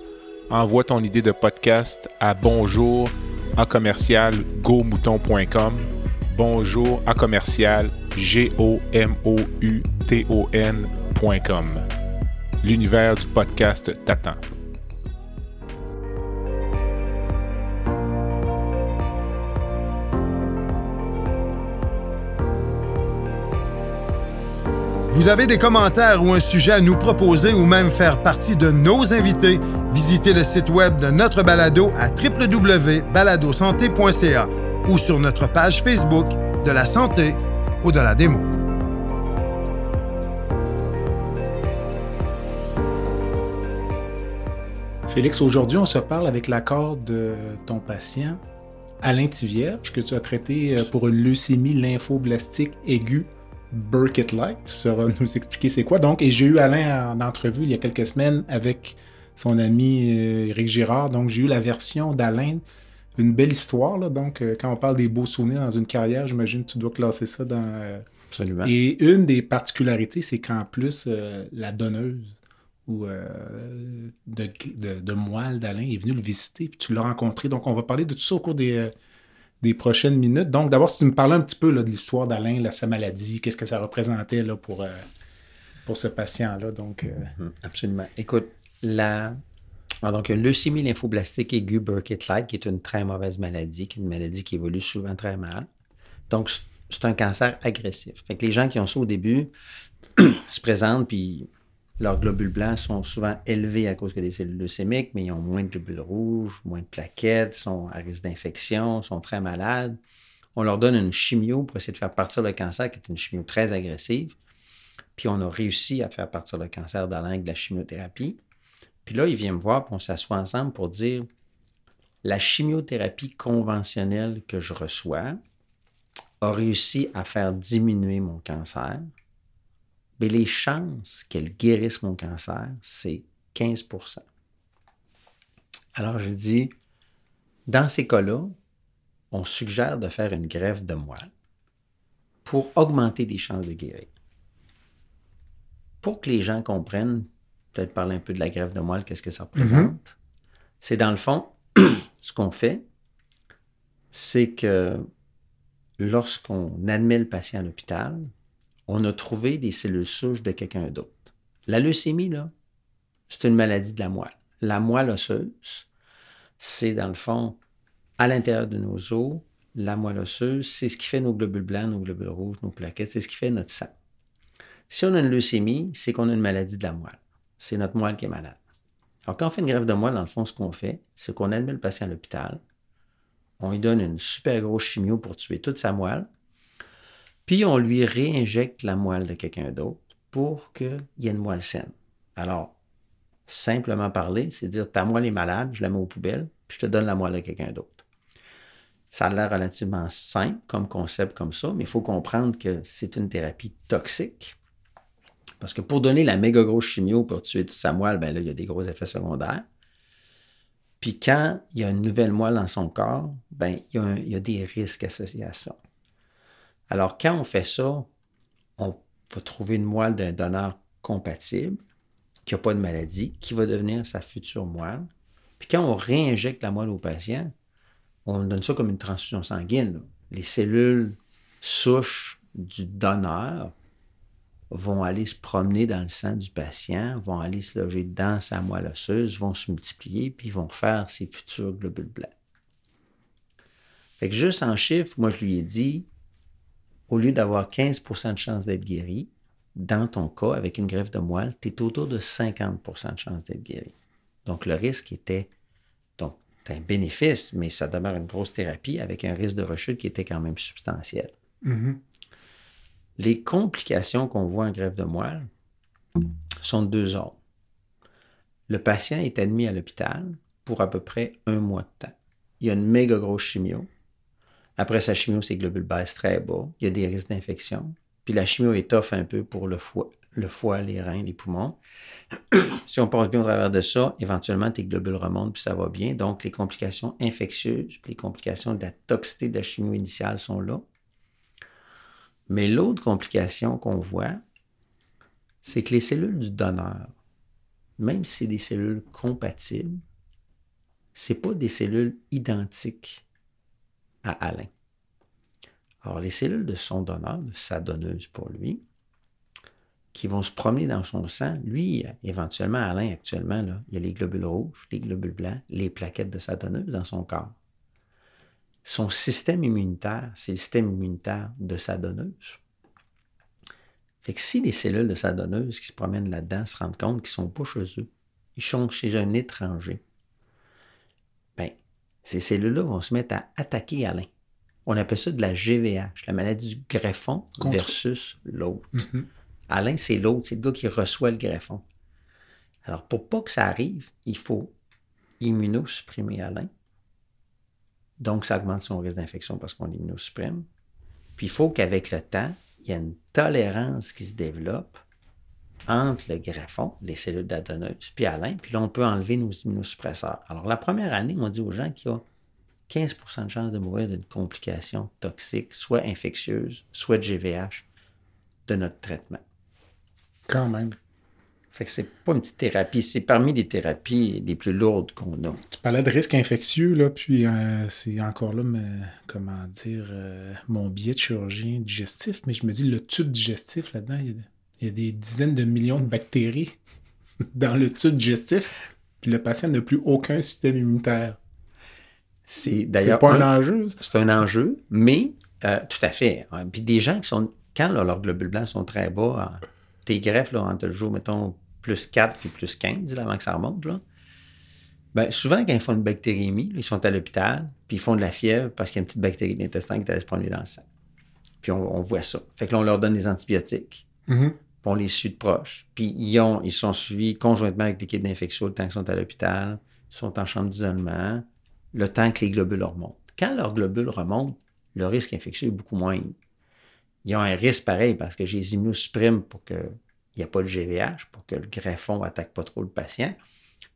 Envoie ton idée de podcast à bonjour à commercial gomouton.com. Bonjour à commercial g. L'univers du podcast t'attend. Vous avez des commentaires ou un sujet à nous proposer ou même faire partie de nos invités, visitez le site web de notre balado à www.baladosanté.ca ou sur notre page Facebook de la santé au-delà des mots. Félix, aujourd'hui, on se parle avec l'accord de ton patient, Alain Tivierge, que tu as traité euh, pour une leucémie lymphoblastique aiguë Burkitt-like. Tu sauras nous expliquer c'est quoi. Donc, et j'ai eu Alain en entrevue il y a quelques semaines avec son ami euh, Éric Girard. Donc, j'ai eu la version d'Alain. Une belle histoire, là. Donc, euh, quand on parle des beaux souvenirs dans une carrière, j'imagine que tu dois classer ça dans. euh, Absolument. et une des particularités, c'est qu'en plus, euh, la donneuse ou euh, de, de, de moelle d'Alain est venue le visiter, puis tu l'as rencontré. Donc, on va parler de tout ça au cours des, euh, des prochaines minutes. Donc, d'abord, si tu me parlais un petit peu là, de l'histoire d'Alain, là, sa maladie, qu'est-ce que ça représentait là, pour, euh, pour ce patient-là? Donc, euh, Mhm, Absolument. Écoute, la... ah, donc, leucémie lymphoblastique aiguë Burkitt-like, qui est une très mauvaise maladie, qui est une maladie qui évolue souvent très mal. Donc, c'est un cancer agressif. Fait que les gens qui ont ça au début se présentent, puis leurs globules blancs sont souvent élevés à cause des cellules leucémiques, mais ils ont moins de globules rouges, moins de plaquettes, sont à risque d'infection, sont très malades. On leur donne une chimio pour essayer de faire partir le cancer, qui est une chimio très agressive. Puis on a réussi à faire partir le cancer d'Alain avec de la chimiothérapie. Puis là, il vient me voir, puis on s'assoit ensemble pour dire la chimiothérapie conventionnelle que je reçois a réussi à faire diminuer mon cancer. Mais les chances qu'elle guérisse mon cancer, c'est 15% Alors, je dis, dans ces cas-là, on suggère de faire une greffe de moelle pour augmenter les chances de guérir. pour que les gens comprennent, peut-être parler un peu de la greffe de moelle, qu'est-ce que ça représente, c'est dans le fond, ce qu'on fait, c'est que lorsqu'on admet le patient à l'hôpital, on a trouvé des cellules souches de quelqu'un d'autre. La leucémie, là, c'est une maladie de la moelle. La moelle osseuse, c'est dans le fond, à l'intérieur de nos os, la moelle osseuse, c'est ce qui fait nos globules blancs, nos globules rouges, nos plaquettes, c'est ce qui fait notre sang. Si on a une leucémie, c'est qu'on a une maladie de la moelle. C'est notre moelle qui est malade. Alors, quand on fait une greffe de moelle, dans le fond, ce qu'on fait, c'est qu'on admet le patient à l'hôpital, on lui donne une super grosse chimio pour tuer toute sa moelle, puis on lui réinjecte la moelle de quelqu'un d'autre pour qu'il y ait une moelle saine. Alors, simplement parler, c'est dire ta moelle est malade, je la mets aux poubelles, puis je te donne la moelle de quelqu'un d'autre. Ça a l'air relativement simple comme concept comme ça, mais il faut comprendre que c'est une thérapie toxique. Parce que pour donner la méga grosse chimio pour tuer toute sa moelle, ben là, il y a des gros effets secondaires. Puis quand il y a une nouvelle moelle dans son corps, ben, il, y a des risques associés à ça. Alors, quand on fait ça, on va trouver une moelle d'un donneur compatible, qui n'a pas de maladie, qui va devenir sa future moelle. Puis quand on réinjecte la moelle au patient, on donne ça comme une transfusion sanguine. Les cellules souches du donneur vont aller se promener dans le sang du patient, vont aller se loger dans sa moelle osseuse, vont se multiplier, puis vont faire ses futurs globules blancs. Fait que juste en chiffres, moi je lui ai dit, au lieu d'avoir 15% de chance d'être guéri, dans ton cas, avec une greffe de moelle, tu es autour de 50% de chance d'être guéri. Donc le risque était donc un bénéfice, mais ça demeure une grosse thérapie avec un risque de rechute qui était quand même substantiel. Mm-hmm. Les complications qu'on voit en greffe de moelle sont de deux ordres. Le patient est admis à l'hôpital pour à peu près un mois de temps. Il y a une méga grosse chimio. Après sa chimio, ses globules baissent très bas. Il y a des risques d'infection. Puis la chimio étoffe un peu pour le foie, le foie, les reins, les poumons. si on passe bien au travers de ça, éventuellement, tes globules remontent, puis ça va bien. Donc, les complications infectieuses, puis les complications de la toxicité de la chimio initiale sont là. Mais l'autre complication qu'on voit, c'est que les cellules du donneur, même si c'est des cellules compatibles, ce pas des cellules identiques à Alain. Alors, les cellules de son donneur, de sa donneuse pour lui, qui vont se promener dans son sang, lui, éventuellement, Alain, actuellement, là, il y a les globules rouges, les globules blancs, les plaquettes de sa donneuse dans son corps son système immunitaire, c'est le système immunitaire de sa donneuse. Fait que si les cellules de sa donneuse qui se promènent là-dedans se rendent compte qu'ils sont pas chez eux, ils sont chez un étranger, bien, ces cellules-là vont se mettre à attaquer Alain. On appelle ça de la GVH, la maladie du greffon versus l'autre. Mm-hmm. Alain, c'est l'autre, c'est le gars qui reçoit le greffon. Alors, pour pas que ça arrive, il faut immunosupprimer Alain donc, ça augmente son risque d'infection parce qu'on l'immunosupprime. Puis, il faut qu'avec le temps, il y ait une tolérance qui se développe entre le greffon, les cellules d'adonneuse, puis Alain, puis là, on peut enlever nos immunosuppresseurs. Alors, la première année, on dit aux gens qu'il y a 15% de chance de mourir d'une complication toxique, soit infectieuse, soit de GVH, de notre traitement. Quand même. Fait que c'est pas une petite thérapie, c'est parmi les thérapies les plus lourdes qu'on a. Tu parlais de risque infectieux, là, puis euh, c'est encore là, mais, comment dire, euh, mon biais de chirurgien digestif, mais je me dis, le tube digestif, là-dedans, il, y, a des dizaines de millions de bactéries dans le tube digestif, puis le patient n'a plus aucun système immunitaire. C'est d'ailleurs. pas un, enjeu, C'est un enjeu, mais euh, tout à fait. Puis des gens qui sont, quand leurs globules blancs sont très bas, tes greffes, là, entre le jour, mettons, plus 4 puis plus 15, là, avant que ça remonte, là. Ben, souvent, quand ils font une bactériémie, ils sont à l'hôpital, puis ils font de la fièvre parce qu'il y a une petite bactérie de l'intestin qui est allée se promener dans le sang. Puis on, voit ça. Fait que là, on leur donne des antibiotiques. Puis on les suit de proche. Puis ils, ont, ils sont suivis conjointement avec l'équipe d'infection le temps qu'ils sont à l'hôpital. Ils sont en chambre d'isolement, le temps que les globules remontent. Quand leurs globules remontent, le risque infectieux est beaucoup moindre. Ils ont un risque pareil parce que j'ai les immunosupprime pour que il n'y a pas de GVH pour que le greffon attaque pas trop le patient.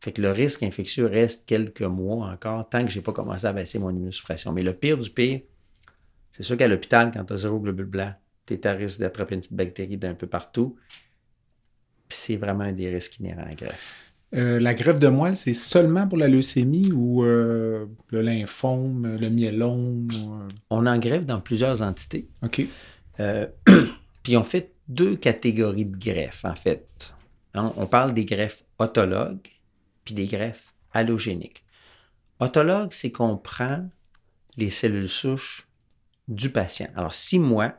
Fait que le risque infectieux reste quelques mois encore, tant que je n'ai pas commencé à baisser mon immunosuppression. Mais le pire du pire, c'est sûr qu'à l'hôpital, quand tu as zéro globule blanc, tu es à risque d'attraper une petite bactérie d'un peu partout. Puis c'est vraiment un des risques inhérents à la greffe. Euh, la greffe de moelle, c'est seulement pour la leucémie ou euh, le lymphome, le myélome? ou, euh? On en greffe dans plusieurs entités. OK. Euh, puis on fait deux catégories de greffes, en fait. Hein, On parle des greffes autologues puis des greffes allogéniques. Autologue, c'est qu'on prend les cellules souches du patient. Alors, si moi,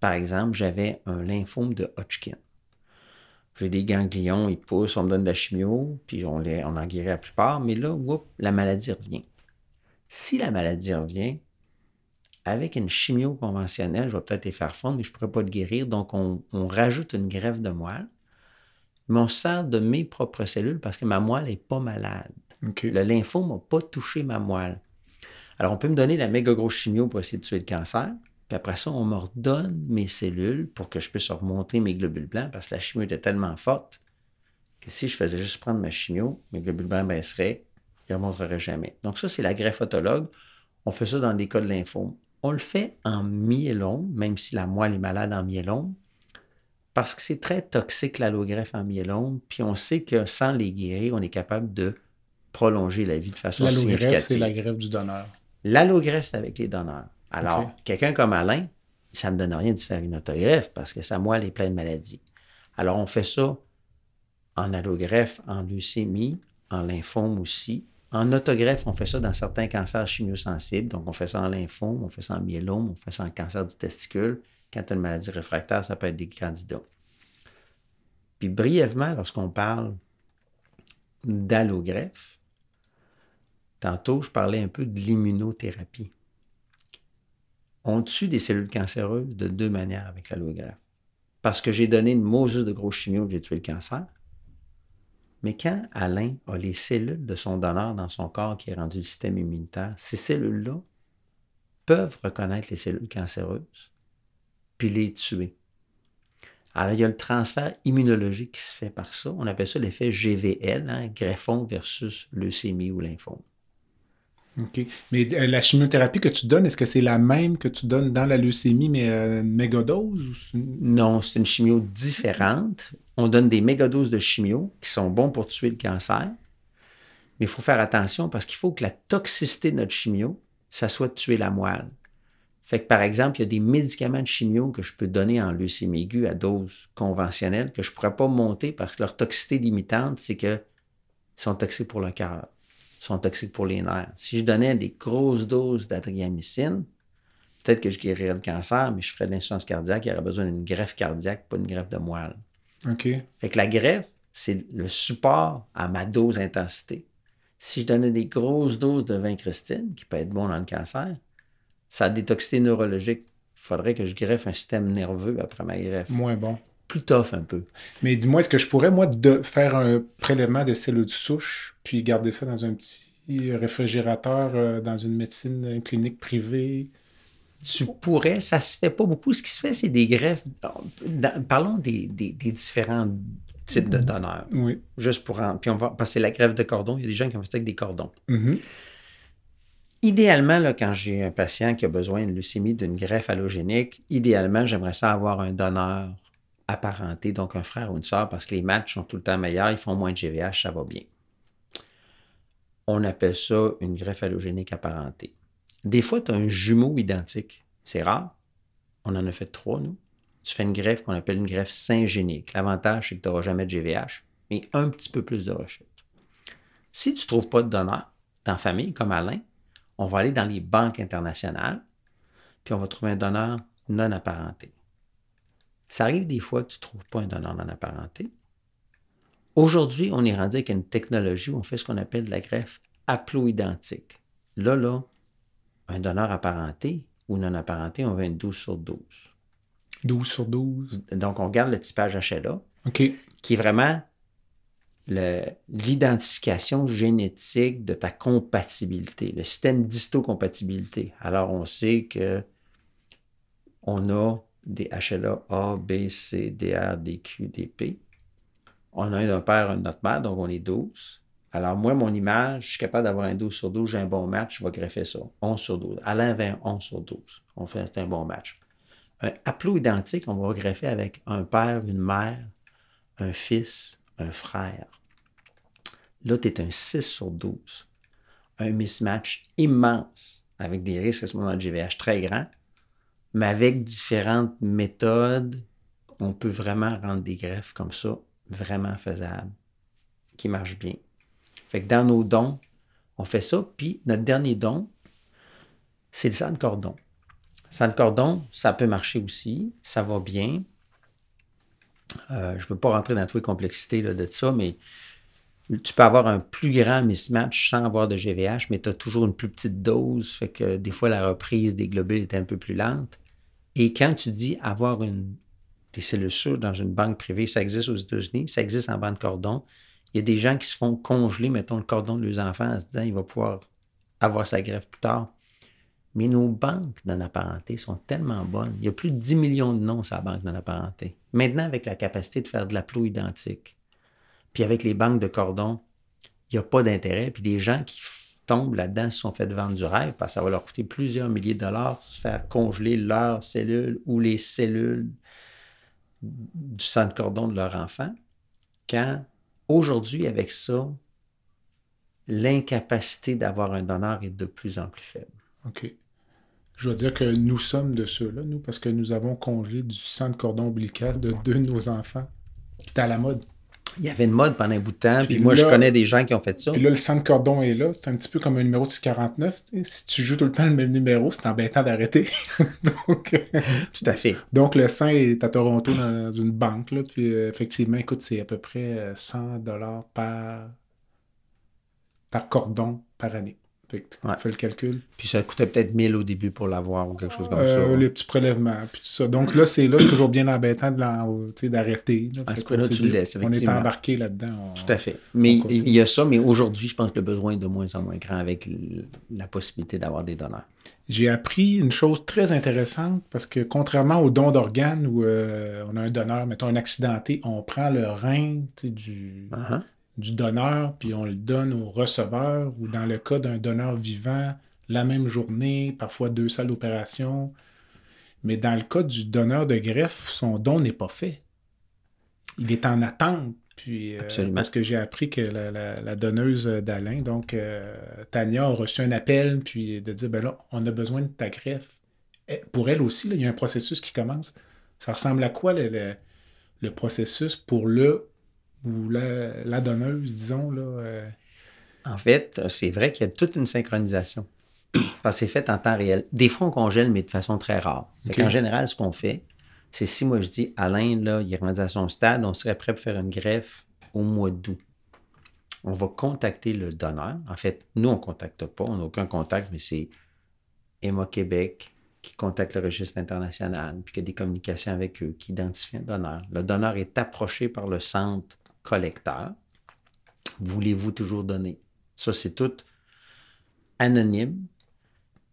par exemple, j'avais un lymphome de Hodgkin, j'ai des ganglions, ils poussent, on me donne de la chimio, puis on, les, on en guérit la plupart, mais là, whoop, la maladie revient. Si la maladie revient, avec une chimio conventionnelle, je vais peut-être les faire fondre, mais je ne pourrais pas le guérir. Donc, on, on rajoute une greffe de moelle, mais on sert de mes propres cellules parce que ma moelle n'est pas malade. Le lymphome n'a pas touché ma moelle. Alors, on peut me donner la méga grosse chimio pour essayer de tuer le cancer. Puis après ça, on me redonne mes cellules pour que je puisse remonter mes globules blancs parce que la chimio était tellement forte que si je faisais juste prendre ma chimio, mes globules blancs baisseraient, ils ne remonteraient jamais. Donc, ça, c'est la greffe autologue. On fait ça dans des cas de lymphome. On le fait en myélome, même si la moelle est malade en myélome, parce que c'est très toxique l'allogreffe en myélome. Puis on sait que sans les guérir, on est capable de prolonger la vie de façon L'allogreffe, c'est significative. la greffe du donneur. L'allogreffe, c'est avec les donneurs. Alors, quelqu'un comme Alain, ça ne me donne rien de faire une autogreffe parce que sa moelle est pleine de maladies. Alors, on fait ça en allogreffe, en leucémie, en lymphome aussi. En autogreffe, on fait ça dans certains cancers chimiosensibles. Donc, on fait ça en lymphome, on fait ça en myélome, on fait ça en cancer du testicule. Quand tu as une maladie réfractaire, ça peut être des candidats. Puis, brièvement, lorsqu'on parle d'allogreffe, tantôt, je parlais un peu de l'immunothérapie. On tue des cellules cancéreuses de deux manières avec l'allogreffe. Parce que j'ai donné une Moses de gros chimio, j'ai tué le cancer. Mais quand Alain a les cellules de son donneur dans son corps qui est rendu le système immunitaire, ces cellules-là peuvent reconnaître les cellules cancéreuses puis les tuer. Alors, il y a le transfert immunologique qui se fait par ça. On appelle ça l'effet GVL, hein, greffon versus leucémie ou lymphome. OK. Mais euh, la chimiothérapie que tu donnes, est-ce que c'est la même que tu donnes dans la leucémie, mais euh, une mégadose? Non, c'est une chimio différente. On donne des mégadoses de chimio qui sont bons pour tuer le cancer. Mais il faut faire attention parce qu'il faut que la toxicité de notre chimio, ça soit de tuer la moelle. Fait que, par exemple, il y a des médicaments de chimio que je peux donner en leucémie aiguë à dose conventionnelle que je ne pourrais pas monter parce que leur toxicité limitante, c'est qu'ils sont toxiques pour le cœur, sont toxiques pour les nerfs. Si je donnais des grosses doses d'adriamycine, peut-être que je guérirais le cancer, mais je ferais de l'insuffisance cardiaque, il y aurait besoin d'une greffe cardiaque, pas une greffe de moelle. OK. Fait que la greffe, c'est le support à ma dose intensité. Si je donnais des grosses doses de vincristine, qui peut être bon dans le cancer, ça a des toxicités neurologiques. Il faudrait que je greffe un système nerveux après ma greffe. Moins bon. Plus tough un peu. Mais dis-moi, est-ce que je pourrais, moi, de faire un prélèvement de cellules de souche, puis garder ça dans un petit réfrigérateur, euh, dans une médecine, une clinique privée? Tu pourrais, ça se fait pas beaucoup. Ce qui se fait, c'est des greffes. dans- parlons des, des- des différents types de donneurs. Oui. Juste pour en- Puis on va passer la greffe de cordon. Il y a des gens qui ont fait ça avec des cordons. Mhm. Idéalement, là, quand j'ai un patient qui a besoin de leucémie d'une greffe allogénique, idéalement, j'aimerais ça avoir un donneur apparenté, donc un frère ou une sœur, parce que les matchs sont tout le temps meilleurs, ils font moins de GVH, ça va bien. On appelle ça une greffe allogénique apparentée. Des fois, tu as un jumeau identique. C'est rare. On en a fait trois, nous. Tu fais une greffe qu'on appelle une greffe syngénique. L'avantage, c'est que tu n'auras jamais de GVH, mais un petit peu plus de rechute. Si tu ne trouves pas de donneur dans famille, comme Alain, on va aller dans les banques internationales, puis on va trouver un donneur non apparenté. Ça arrive des fois que tu ne trouves pas un donneur non apparenté. Aujourd'hui, on est rendu avec une technologie où on fait ce qu'on appelle de la greffe haploïdentique. Là, là, un donneur apparenté ou non apparenté, on veut une 12 sur 12. 12 sur 12. Donc, on garde le typage HLA, OK. qui est vraiment l'identification génétique de ta compatibilité, le système d'histocompatibilité. Alors, on sait que on a des HLA A, B, C, DR, DQ, DP. On a un d'un père, un de notre mère, donc on est 12. Alors, moi, mon image, je suis capable d'avoir un 12 sur 12, j'ai un bon match, je vais greffer ça. 11 sur 12. Alain un 11 sur 12. On fait un bon match. Un haplo identique, on va greffer avec un père, une mère, un fils, un frère. Là, tu es un 6 sur 12. Un mismatch immense avec des risques à ce moment de GVH très grands, mais avec différentes méthodes, on peut vraiment rendre des greffes comme ça vraiment faisables, qui marchent bien. Fait que dans nos dons, on fait ça. Puis notre dernier don, c'est le sang de cordon. Sang de cordon, ça peut marcher aussi, ça va bien. Euh, je ne veux pas rentrer dans toutes les complexités de ça, mais tu peux avoir un plus grand mismatch sans avoir de GVH, mais tu as toujours une plus petite dose, fait que des fois la reprise des globules est un peu plus lente. Et quand tu dis avoir une, des cellules souches dans une banque privée, ça existe aux États-Unis, ça existe en bande cordon. Il y a des gens qui se font congeler, mettons, le cordon de leurs enfants en se disant il va pouvoir avoir sa greffe plus tard. Mais nos banques dans la parenté sont tellement bonnes. Il y a plus de 10 millions de noms sur la banque dans la parenté. Maintenant, avec la capacité de faire de l'aplo identique, puis avec les banques de cordon, il n'y a pas d'intérêt. Puis les gens qui tombent là-dedans se sont fait vendre du rêve parce que ça va leur coûter plusieurs milliers de dollars se faire congeler leurs cellules ou les cellules du sang de cordon de leur enfant. Quand aujourd'hui, avec ça, l'incapacité d'avoir un donneur est de plus en plus faible. OK. Je dois dire que nous sommes de ceux-là, nous, parce que nous avons congelé du sang de cordon ombilical de deux de nos enfants. C'était à la mode. Il y avait une mode pendant un bout de temps, puis, moi, je connais des gens qui ont fait ça. Puis là, le sang de cordon est là. C'est un petit peu comme un numéro de 49. Si tu joues tout le temps le même numéro, c'est embêtant d'arrêter. donc, euh, tout à fait. Donc, le sang est à Toronto dans une banque. Là, puis euh, effectivement, écoute, c'est à peu près 100 euh, dollars par, par cordon par année. Fait que le calcul. Puis ça coûtait peut-être 1000 au début pour l'avoir ou quelque chose comme euh, ça. Les petits prélèvements, puis tout ça. Donc là, c'est là, toujours bien embêtant d'arrêter. À ce là tu laisses, On est embarqué là-dedans. Tout à fait. Mais il y a ça, mais aujourd'hui, je pense que le besoin est de moins en moins grand avec la possibilité d'avoir des donneurs. J'ai appris une chose très intéressante parce que contrairement aux dons d'organes où euh, on a un donneur, mettons un accidenté, on prend le rein du, uh-huh du donneur, puis on le donne au receveur, ou dans le cas d'un donneur vivant, la même journée, parfois deux salles d'opération. Mais dans le cas du donneur de greffe, son don n'est pas fait. Il est en attente. Puis, euh, parce que j'ai appris que la, donneuse d'Alain, donc euh, Tania, a reçu un appel, puis de dire, ben là, on a besoin de ta greffe. Eh, pour elle aussi, il y a un processus qui commence. Ça ressemble à quoi le, le processus pour le ou la, donneuse, disons. Là, euh. En fait, c'est vrai qu'il y a toute une synchronisation. Parce que c'est fait en temps réel. Des fois, on congèle, mais de façon très rare. En général, ce qu'on fait, c'est si moi je dis Alain, là, il est rendu à son stade, on serait prêt pour faire une greffe au mois d'août. On va contacter le donneur. En fait, nous, on ne contacte pas, on n'a aucun contact, mais c'est Emma Québec qui contacte le registre international, puis qu'il y a des communications avec eux, qui identifient un donneur. Le donneur est approché par le centre collecteur. Voulez-vous toujours donner? Ça, c'est tout anonyme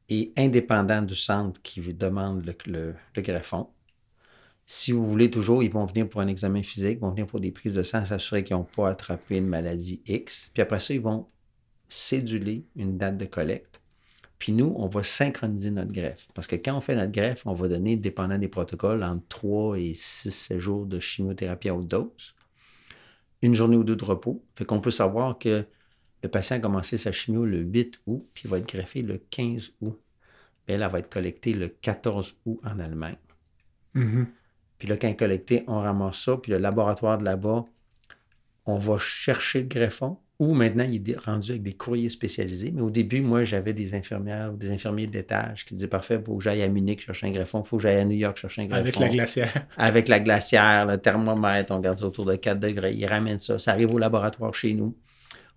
et indépendant du centre qui vous demande le, greffon. Si vous voulez toujours, ils vont venir pour un examen physique, ils vont venir pour des prises de sang, s'assurer qu'ils n'ont pas attrapé une maladie X. Puis après ça, ils vont céduler une date de collecte. Puis nous, on va synchroniser notre greffe. Parce que quand on fait notre greffe, on va donner, dépendant des protocoles, entre 3 et 6 jours de chimiothérapie à haute dose une journée ou deux de repos. Fait qu'on peut savoir que le patient a commencé sa chimio le 8 août, puis il va être greffé le 15 août. Bien, elle va être collectée le 14 août en Allemagne. Mm-hmm. Puis là, quand elle est collectée, on ramasse ça, puis le laboratoire de là-bas, on va chercher le greffon, ou maintenant, il est rendu avec des courriers spécialisés. Mais au début, moi, j'avais des infirmières ou des infirmiers d'étage qui disaient Parfait, il faut que j'aille à Munich chercher un greffon, il faut que j'aille à New York chercher un greffon. Avec la glacière. Avec la glacière, le thermomètre, on garde ça autour de 4 degrés. Ils ramènent ça. Ça arrive au laboratoire chez nous.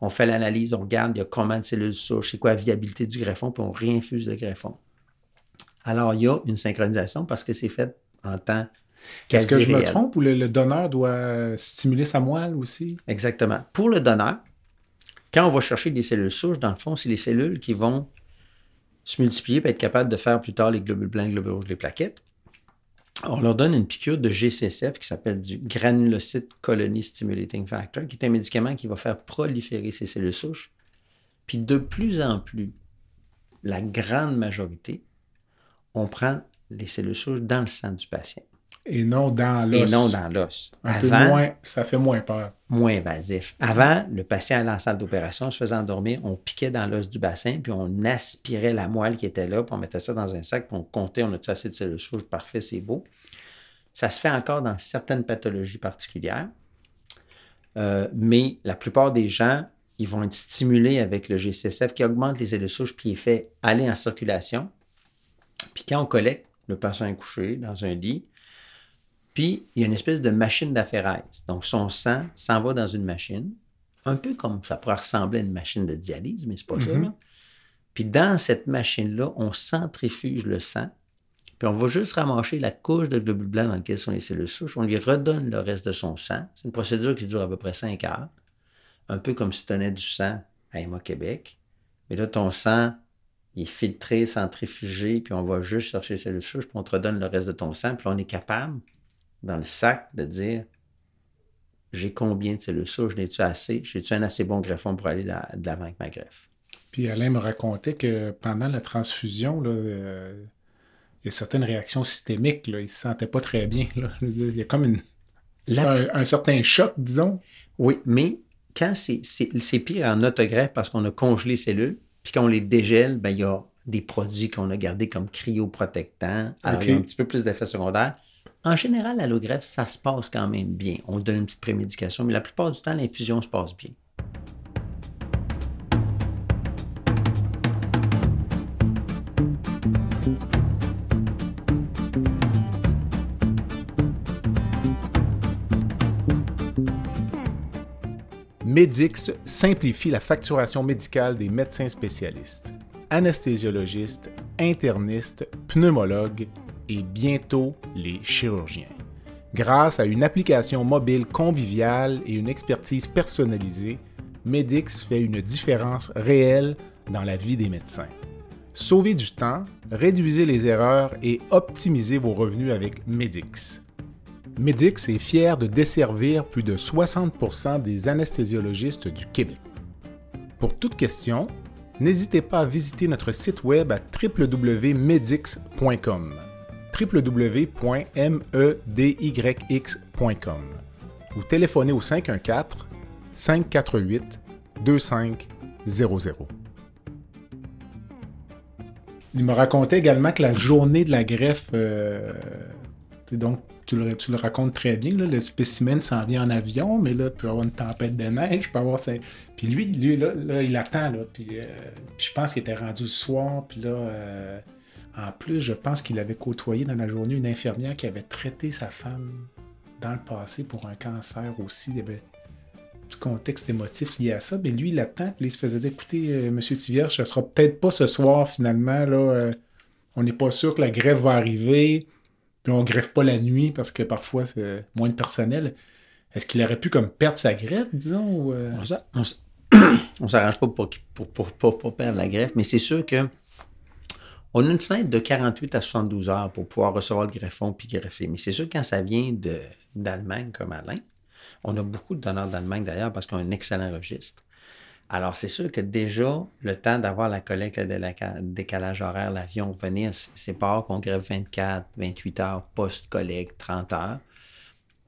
On fait l'analyse, on regarde, il y a combien de cellules souches, c'est quoi la viabilité du greffon, puis on réinfuse le greffon. Alors, il y a une synchronisation parce que c'est fait en temps est-ce que je me trompe ou le, donneur doit stimuler sa moelle aussi? Exactement. Pour le donneur, quand on va chercher des cellules souches, dans le fond, c'est les cellules qui vont se multiplier et être capables de faire plus tard les globules blancs, les globules rouges, les plaquettes. On leur donne une piqûre de GCSF qui s'appelle du granulocyte colony stimulating factor, qui est un médicament qui va faire proliférer ces cellules souches. Puis de plus en plus, la grande majorité, on prend les cellules souches dans le sang du patient. Et non dans et l'os. non dans l'os. Un peu Avant, moins, ça fait moins peur. moins invasif. Avant, le patient allait en salle d'opération, se faisait endormir, on piquait dans l'os du bassin, puis on aspirait la moelle qui était là, puis on mettait ça dans un sac, puis on comptait, on a assez de cellules souches, parfait, c'est beau. Ça se fait encore dans certaines pathologies particulières, Euh, mais la plupart des gens, ils vont être stimulés avec le GCSF qui augmente les cellules souches, puis il fait aller en circulation. Puis quand on collecte, le patient est couché dans un lit, puis, il y a une espèce de machine d'aphérèse. Donc, son sang s'en va dans une machine, un peu comme ça pourrait ressembler à une machine de dialyse, mais c'est pas ça. Mhm. là. Puis, dans cette machine-là, on centrifuge le sang, puis on va juste ramasser la couche de globules blancs dans laquelle sont les cellules souches, on lui redonne le reste de son sang. C'est une procédure qui dure à peu près 5 heures, un peu comme si tu donnais du sang à Emma Québec. Mais là, ton sang, il est filtré, centrifugé, puis on va juste chercher les cellules souches, puis on te redonne le reste de ton sang, puis là, on est capable dans le sac de dire j'ai combien de cellules souches, n'ai-tu assez, j'ai-tu un assez bon greffon pour aller de l'avant avec ma greffe? Puis Alain me racontait que pendant la transfusion, là, euh, il y a certaines réactions systémiques. Là, il ne se sentait pas très bien. là. Il y a comme une, La- un, un certain choc, disons. Oui, mais quand c'est, pire en autogreffe parce qu'on a congelé les cellules, puis qu'on les dégèle, ben, il y a des produits qu'on a gardés comme cryoprotectants. Alors, il y a un petit peu plus d'effets secondaires. En général, à ça se passe quand même bien. On donne une petite prémédication, mais la plupart du temps, l'infusion se passe bien. Medix simplifie la facturation médicale des médecins spécialistes, anesthésiologistes, internistes, pneumologues et bientôt les chirurgiens. Grâce à une application mobile conviviale et une expertise personnalisée, Medix fait une différence réelle dans la vie des médecins. Sauvez du temps, réduisez les erreurs et optimisez vos revenus avec Medix. Medix est fier de desservir plus de 60% des anesthésiologistes du Québec. Pour toute question, n'hésitez pas à visiter notre site web à www.medix.com www.medyx.com ou téléphonez au 514 548 2500. Il me racontait également que la journée de la greffe, euh, donc tu le, racontes très bien, le spécimen s'en vient en avion, mais là, il peut avoir une tempête de neige, peut avoir ça. Puis lui, lui là, il attend, là, puis, euh, puis je pense qu'il était rendu le soir, puis là, euh, en plus, je pense qu'il avait côtoyé dans la journée une infirmière qui avait traité sa femme dans le passé pour un cancer aussi. Il y avait petit contexte émotif lié à ça. Mais lui, il attend, puis il se faisait dire écoutez, euh, monsieur Tivierge, ce sera peut-être pas ce soir finalement. Euh, on n'est pas sûr que la grève va arriver. Puis on greffe pas la nuit parce que parfois c'est moins de personnel. Est-ce qu'il aurait pu comme perdre sa greffe, disons ou, euh, On s'arrange pas pour, pour, perdre la greffe, mais c'est sûr que on a une fenêtre de 48 à 72 heures pour pouvoir recevoir le greffon puis greffer. Mais c'est sûr quand ça vient d'Allemagne comme Alain, on a beaucoup de donneurs d'Allemagne d'ailleurs parce qu'on a un excellent registre. Alors, c'est sûr que déjà, le temps d'avoir la collecte, le décalage horaire, l'avion, venir, c'est pas rare qu'on grève 24, 28 heures post-collecte, 30 heures.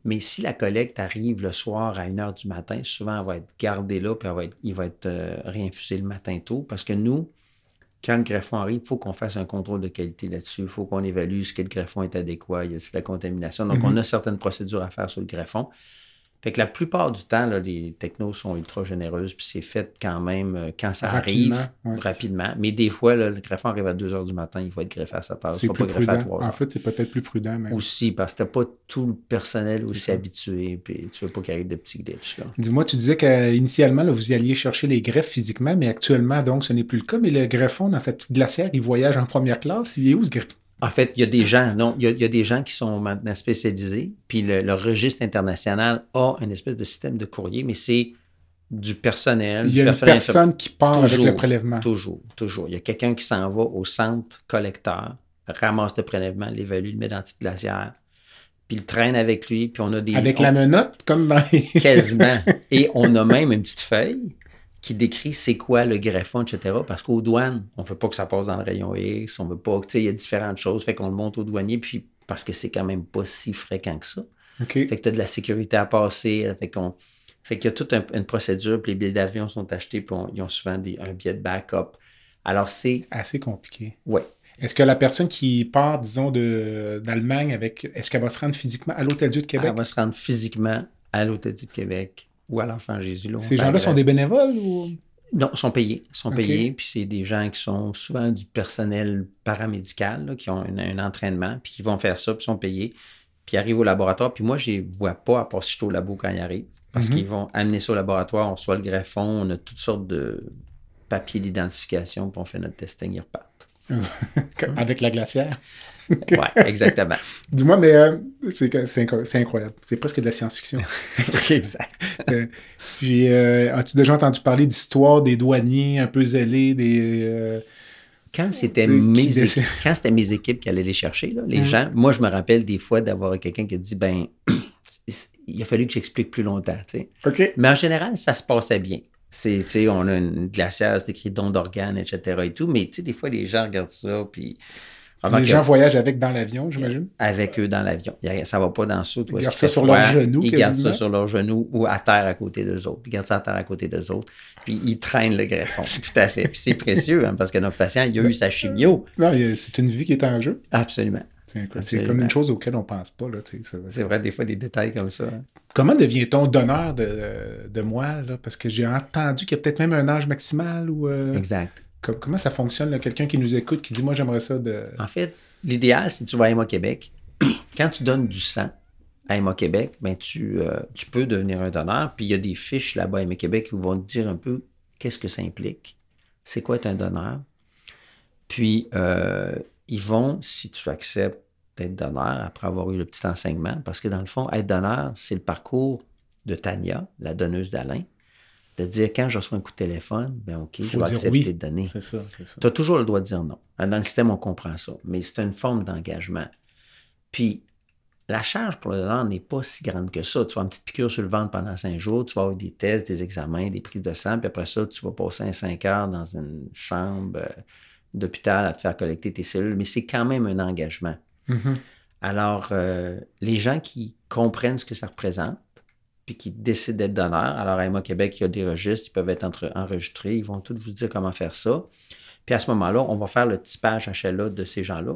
Mais si la collecte arrive le soir à 1 heure du matin, souvent, elle va être gardée là, puis elle va être- il va être euh, réinfusé le matin tôt. Parce que nous, quand le greffon arrive, il faut qu'on fasse un contrôle de qualité là-dessus. Il faut qu'on évalue ce que le greffon est adéquat, il y a de la contamination. Donc, on a certaines procédures à faire sur le greffon. Fait que la plupart du temps, là, les technos sont ultra généreuses, puis c'est fait quand même euh, quand ça Rapidement, arrive, ouais, rapidement. Mais des fois, là, le greffon arrive à 2 heures du matin, il faut être greffé à 7 heures. Il c'est ne pas greffé à prudent? 3 heures. En fait, c'est peut-être plus prudent. Même. Aussi, parce que t'as pas tout le personnel aussi ça. habitué, puis tu veux pas qu'il arrive de petits glitches. Dis-moi, tu disais qu'initialement, vous y alliez chercher les greffes physiquement, mais actuellement, donc, ce n'est plus le cas. Mais le greffon, dans sa petite glacière, il voyage en première classe. Il est où ce greffon? En fait, il y a des gens, non, il y a, il y a des gens qui sont maintenant spécialisés, puis le, le registre international a une espèce de système de courrier, mais c'est du personnel. Il y a une personne qui part avec le prélèvement. Toujours, toujours. Il y a quelqu'un qui s'en va au centre collecteur, ramasse le prélèvement, l'évalue, le met dans la petite glacière, puis le traîne avec lui, puis on a des... Avec on- la menotte, comme dans les... Quasiment. Et on a même une petite feuille qui décrit c'est quoi le greffon, etc. Parce qu'aux douanes, on ne veut pas que ça passe dans le rayon X, on veut pas, tu sais, il y a différentes choses, fait qu'on le monte au douanier, puis parce que c'est quand même pas si fréquent que ça. OK. Fait que tu as de la sécurité à passer. Fait qu'on. Fait qu'il y a toute un- une procédure, puis les billets d'avion sont achetés, puis on- ils ont souvent des, un billet de backup. Alors, c'est. Assez compliqué. Ouais. Est-ce que la personne qui part, disons, de- d'Allemagne avec. Est-ce qu'elle va se rendre physiquement à l'Hôtel-Dieu de Québec? Elle va se rendre physiquement à l'Hôtel du Québec ou à l'Enfant Jésus. Ces gens-là sont grève. des bénévoles ou? Non, sont payés. sont payés, puis c'est des gens qui sont souvent du personnel paramédical, là, qui ont un, un entraînement, puis qui vont faire ça, puis sont payés, puis ils arrivent au laboratoire. Puis moi, je les vois pas, à part si je suis au labo quand ils arrivent, parce Mhm. qu'ils vont amener ça au laboratoire, on reçoit le greffon, on a toutes sortes de papiers d'identification, puis on fait notre testing, ils repartent. Avec la glacière? Ouais, exactement. Dis-moi, mais euh, c'est incroyable. C'est presque de la science-fiction. exact. Euh, Puis, euh, as-tu déjà entendu parler d'histoires des douaniers un peu zélés, des. euh, Quand c'était mes, mes équipes qui allaient les chercher, là, les Mhm. gens, moi, je me rappelle des fois d'avoir quelqu'un qui a dit, ben, il a fallu que j'explique plus longtemps, tu sais. OK. Mais en général, ça se passait bien. C'est, on a une glacière, c'est écrit don d'organes, etc. et tout. Mais, tu sais, des fois, les gens regardent ça, puis. Les gens voyagent avec dans l'avion, j'imagine? avec eux dans l'avion. Ça va pas dans le saut. Ils gardent ça sur leurs genoux, Ils gardent ça sur leurs genoux ou à terre à côté d'eux autres. Ils gardent ça à terre à côté d'eux autres. Puis ils traînent le greffon. Tout à fait. Puis c'est précieux, hein, parce que notre patient, il a eu sa chimio. Non, c'est une vie qui est en jeu. Absolument. C'est comme une chose auquel on pense pas. C'est vrai, des fois, des détails comme ça. hein. Comment devient-on donneur de, de moelle? Parce que j'ai entendu qu'il y a peut-être même un âge maximal ou. euh, Exact. Com- comment ça fonctionne? Quelqu'un qui nous écoute qui dit Moi, j'aimerais ça de. En fait, l'idéal, si tu vas à Emma Québec, quand tu donnes du sang à Emma Québec, ben tu, euh, tu peux devenir un donneur. Puis il y a des fiches là-bas à Emma Québec qui vont te dire un peu qu'est-ce que ça implique, c'est quoi être un donneur? Puis euh, ils vont, si tu acceptes d'être donneur après avoir eu le petit enseignement, parce que dans le fond, être donneur, c'est le parcours de Tania, la donneuse d'Alain, de dire quand je reçois un coup de téléphone, ben OK, je vais accepter oui. de donner. C'est ça, c'est ça. Tu as toujours le droit de dire non. Dans le système, on comprend ça. Mais c'est une forme d'engagement. Puis, la charge pour le donneur n'est pas si grande que ça. Tu vas avoir une petite piqûre sur le ventre pendant cinq jours, tu vas avoir des tests, des examens, des prises de sang, puis après ça, tu vas passer un cinq heures dans une chambre euh, d'hôpital à te faire collecter tes cellules. Mais c'est quand même un engagement. Mhm. Alors, euh, les gens qui comprennent ce que ça représente, qui décident d'être donneurs, alors à Emma Québec, il y a des registres, ils peuvent être enregistrés, ils vont tous vous dire comment faire ça. Puis à ce moment-là, on va faire le typage HLA de ces gens-là,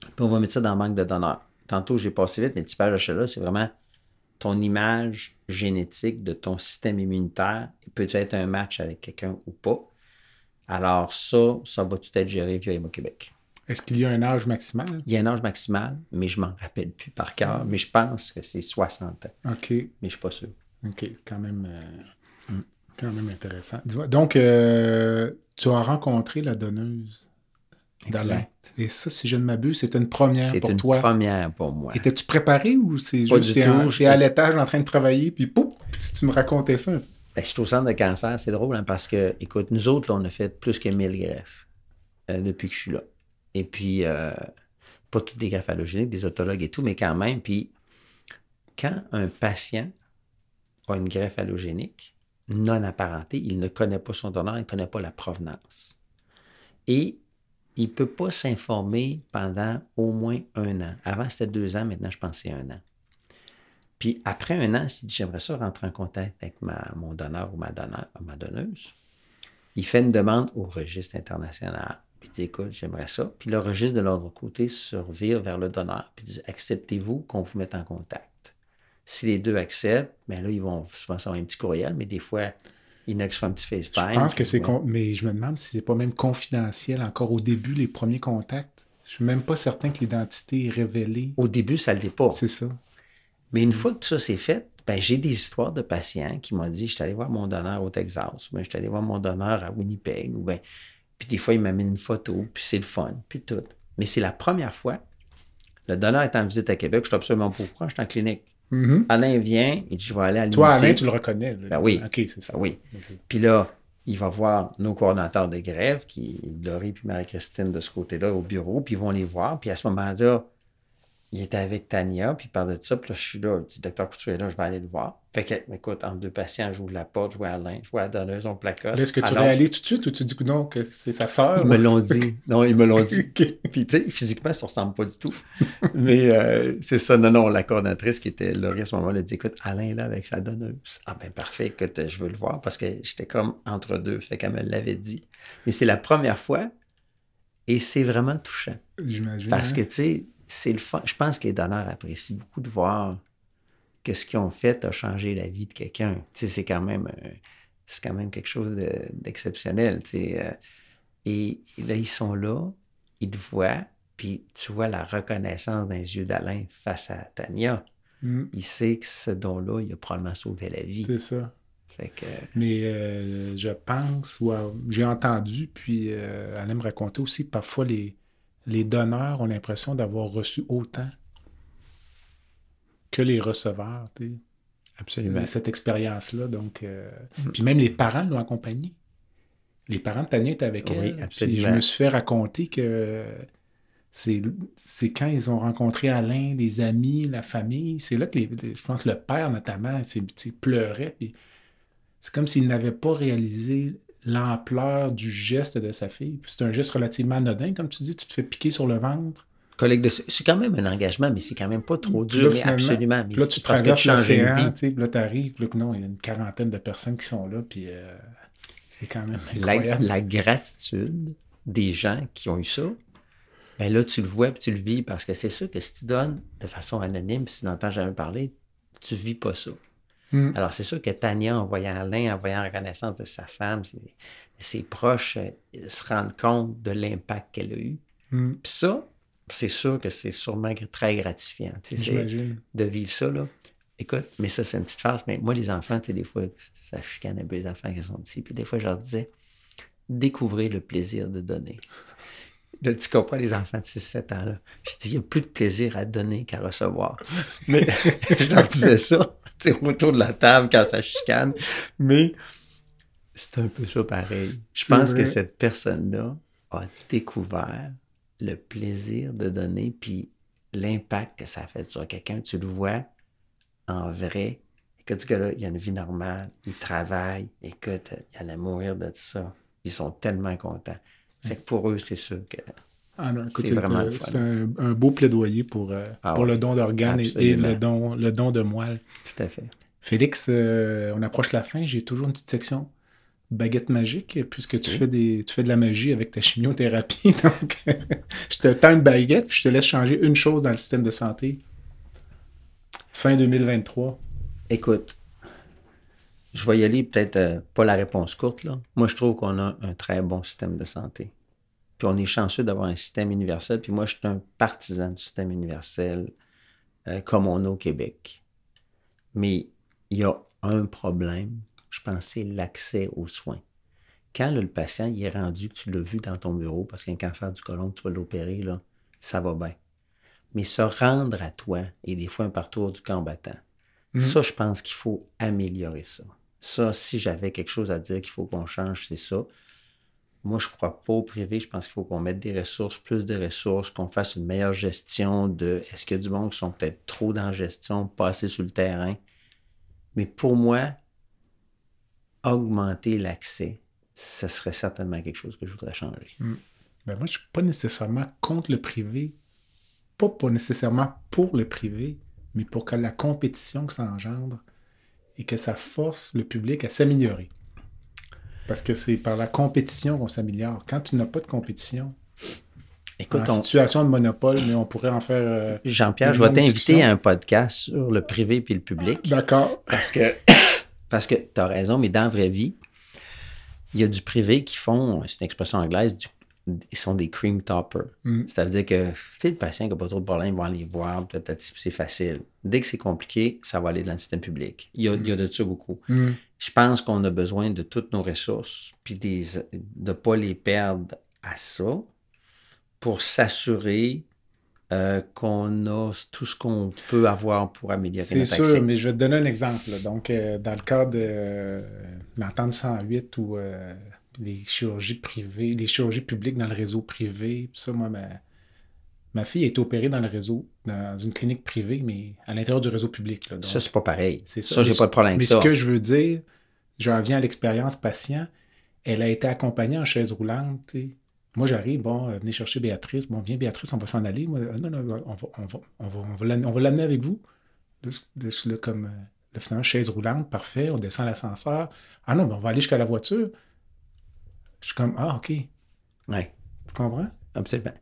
puis on va mettre ça dans le banque de donneurs. Tantôt, j'ai passé vite, mais le typage HLA, c'est vraiment ton image génétique de ton système immunitaire. Peut être un match avec quelqu'un ou pas. Alors ça, ça va tout être géré via Emma Québec. Est-ce qu'il y a un âge maximal? Il y a un âge maximal, mais je m'en rappelle plus par cœur. Mais je pense que c'est 60 ans, OK. mais je suis pas sûr. OK. Quand même, euh, quand même intéressant. Donc, euh, tu as rencontré la donneuse d'Alain. Et ça, si je ne m'abuse, c'était une première C'est pour une toi. première pour moi. Étais-tu préparé ou c'est Pas juste t'es à j'étais- l'étage en train de travailler, puis pouf, si tu me racontais ça? Ben, je suis au centre de cancer, c'est drôle, hein, parce que, écoute, nous autres, là, on a fait plus que 1000 greffes euh, depuis que je suis là. Et puis, euh, pas toutes des greffes allogéniques, des autologues et tout, mais quand même. Puis, quand un patient a une greffe allogénique non apparentée, il ne connaît pas son donneur, il ne connaît pas la provenance. Et il ne peut pas s'informer pendant au moins un an. Avant, c'était deux ans, maintenant, je pense c'est un an. Puis après un an, s'il dit j'aimerais ça rentrer en contact avec ma, mon donneur ou ma, donneur, ma donneuse, il fait une demande au registre international. Puis il dit écoute, j'aimerais ça. Puis le registre de l'autre côté se revire vers le donneur. Puis dit acceptez-vous qu'on vous mette en contact. Si les deux acceptent, bien là, ils vont souvent avoir un petit courriel, mais des fois, il y en a qui se font un petit FaceTime. Je pense que c'est. con- Mais je me demande si c'est pas même confidentiel encore au début, les premiers contacts. Je suis même pas certain que l'identité est révélée. Au début, ça ne l'est pas. C'est ça. Mais une fois que tout ça c'est fait, ben, j'ai des histoires de patients qui m'ont dit, je suis allé voir mon donneur au Texas, ou bien je suis allé voir mon donneur à Winnipeg, ou ben, puis des fois, il m'amène une photo, puis c'est le fun, puis tout. Mais c'est la première fois, le donneur est en visite à Québec, je suis absolument pas au je suis en clinique. Mhm. Alain vient, il dit, je vais aller à l'unité. Toi, Alain, tu le reconnais. Ben oui. OK, c'est ça. Ben oui. Puis là, il va voir nos coordonnateurs de grève, qui Laurie puis Marie-Christine de ce côté-là au bureau, puis ils vont les voir. Puis à ce moment-là, il était avec Tania, puis il parlait de ça, puis là, je suis là, le petit docteur Couture est là, je vais aller le voir. Fait que, écoute, entre deux patients, j'ouvre la porte, je vois Alain, je vois la donneuse, on placote. Est-ce que tu Alors, réalises tout de suite ou tu dis que non, que c'est sa sœur? Ils me l'ont dit. Non, ils me l'ont dit. Ok. Puis, tu sais, physiquement, ça ne ressemble pas du tout. Mais euh, c'est ça. Non, non, la coordinatrice qui était là à ce moment-là, elle dit Écoute, Alain est là avec sa donneuse. Ah, ben parfait, écoute, je veux le voir parce que j'étais comme entre deux. Fait qu'elle me l'avait dit. Mais c'est la première fois et c'est vraiment touchant. J'imagine. Parce hein? que, tu sais, c'est le fun. Je pense que les donneurs apprécient beaucoup de voir que ce qu'ils ont fait a changé la vie de quelqu'un. Tu sais, c'est quand même, euh, c'est quand même quelque chose de- d'exceptionnel, tu sais. euh. et, et là, ils sont là, ils te voient, puis tu vois la reconnaissance dans les yeux d'Alain face à Tania. Mm, Il sait que ce don-là, il a probablement sauvé la vie. c'est ça. Fait que, Mais euh, je pense, ou j'ai entendu, puis euh, elle me raconter aussi, parfois les, les donneurs ont l'impression d'avoir reçu autant que les receveurs, absolument. cette expérience-là. Donc, euh, Mm. Puis même les parents l'ont accompagnée. Les parents de Tania étaient avec Oui, elle. puis absolument. je me suis fait raconter que c'est quand ils ont rencontré Alain, les amis, la famille, c'est là que les, je pense que le père notamment, pleurait. Puis c'est comme s'il n'avait pas réalisé l'ampleur du geste de sa fille. C'est un geste relativement anodin, comme tu dis, tu te fais piquer sur le ventre. Collègue de... C'est quand même un engagement, mais c'est quand même pas trop dur, là, mais absolument. Mais là, tu traverses l'océan, vie. tu sais, là, tu arrives, puis là, non, il y a une quarantaine de personnes qui sont là, puis euh, c'est quand même la, incroyable. la gratitude des gens qui ont eu ça, ben là, tu le vois puis tu le vis parce que c'est sûr que si tu donnes de façon anonyme, si tu n'entends jamais parler, tu vis pas ça. Mm. Alors, c'est sûr que Tania, en voyant Alain, en voyant la reconnaissance de sa femme, ses, ses proches, euh, se rendent compte de l'impact qu'elle a eu. Mm. Puis ça, c'est sûr que c'est sûrement très gratifiant. de vivre ça, là. Écoute, mais ça, c'est une petite phase. Mais moi, les enfants, tu sais, des fois, ça chicane un peu les enfants qui sont petits. Puis des fois, je leur disais, découvrez le plaisir de donner. Là, tu comprends les enfants de 6-7 ans, là. Je dis, il n'y a plus de plaisir à donner qu'à recevoir. Mais je leur disais ça, autour de la table quand ça chicane. Mais c'est un peu ça pareil. Je pense vrai. que cette personne-là a découvert le plaisir de donner, puis l'impact que ça a fait sur quelqu'un. Tu le vois en vrai. Écoute, ce gars-là, il a une vie normale, il travaille. Écoute, il allait mourir de ça. Ils sont tellement contents. Fait que pour eux, c'est sûr que. Ah C'est vraiment euh, c'est un, un beau plaidoyer pour, euh, Ah pour ouais. le don d'organes et, le don, le don de moelle. Tout à fait. Félix, euh, on approche la fin. J'ai toujours une petite section baguette magique, puisque tu, Oui. fais des, tu fais de la magie avec ta chimiothérapie. Donc, je te tends une baguette, puis je te laisse changer une chose dans le système de santé. Fin 2023. Écoute, je vais y aller peut-être euh, pas la réponse courte, là. Moi, je trouve qu'on a un très bon système de santé. Puis on est chanceux d'avoir un système universel. Puis moi, je suis un partisan du système universel euh, comme on a au Québec. Mais il y a un problème, je pense, c'est l'accès aux soins. Quand là, le patient il est rendu, que tu l'as vu dans ton bureau parce qu'il y a un cancer du côlon, que tu vas l'opérer, là, ça va bien. Mais se rendre à toi et des fois un parcours du combattant, Mhm. ça, je pense qu'il faut améliorer ça. Ça, si j'avais quelque chose à dire qu'il faut qu'on change, c'est ça. Moi, je ne crois pas au privé. Je pense qu'il faut qu'on mette des ressources, plus de ressources, qu'on fasse une meilleure gestion de est-ce qu'il y a du monde qui sont peut-être trop dans la gestion, pas assez sur le terrain? Mais pour moi, augmenter l'accès, ce serait certainement quelque chose que je voudrais changer. Ben, moi, je ne suis pas nécessairement contre le privé. Pas, pas nécessairement pour le privé, mais pour que la compétition que ça engendre et que ça force le public à s'améliorer. Parce que c'est par la compétition qu'on s'améliore. Quand tu n'as pas de compétition, Écoute, en on- situation de monopole, mais on pourrait en faire. euh, Jean-Pierre, je vais t'inviter à un podcast sur le privé puis le public. D'accord. Parce que, parce que tu as raison, mais dans la vraie vie, il y a du privé qui font, c'est une expression anglaise, du- ils sont des cream toppers. Mm. C'est-à-dire que, tu sais, le patient qui n'a pas trop de problème, il va aller voir, peut-être c'est facile. Dès que c'est compliqué, ça va aller dans le système public. Il y a, il y a de ça beaucoup. Mm. Je pense qu'on a besoin de toutes nos ressources, puis des, de ne pas les perdre à ça pour s'assurer euh, qu'on a tout ce qu'on peut avoir pour améliorer C'est sûr, accès. mais je vais te donner un exemple. là. Donc, euh, dans le cadre de euh, l'entente 108 ou euh, les chirurgies privées, les chirurgies publiques dans le réseau privé, puis ça, moi, ma, Ma fille a été opérée dans le réseau, dans une clinique privée, mais à l'intérieur du réseau public. là. Donc, Ça, c'est pas pareil. c'est Ça, j'ai Mais pas de problème Mais avec ça. ce que je veux dire, j'en viens à l'expérience patient. Elle a été accompagnée en chaise roulante. tu. Moi, j'arrive, bon, euh, venez chercher Béatrice. Bon, viens, Béatrice, on va s'en aller. Moi, euh, non, non, on va, on va, on va, on va l'amener- avec vous. De, de- de- là, comme, là, finalement, chaise roulante, parfait. On descend l'ascenseur. Ah non, mais on va aller jusqu'à la voiture. Je suis comme, ah, OK. Tu Oui, comprends? absolument.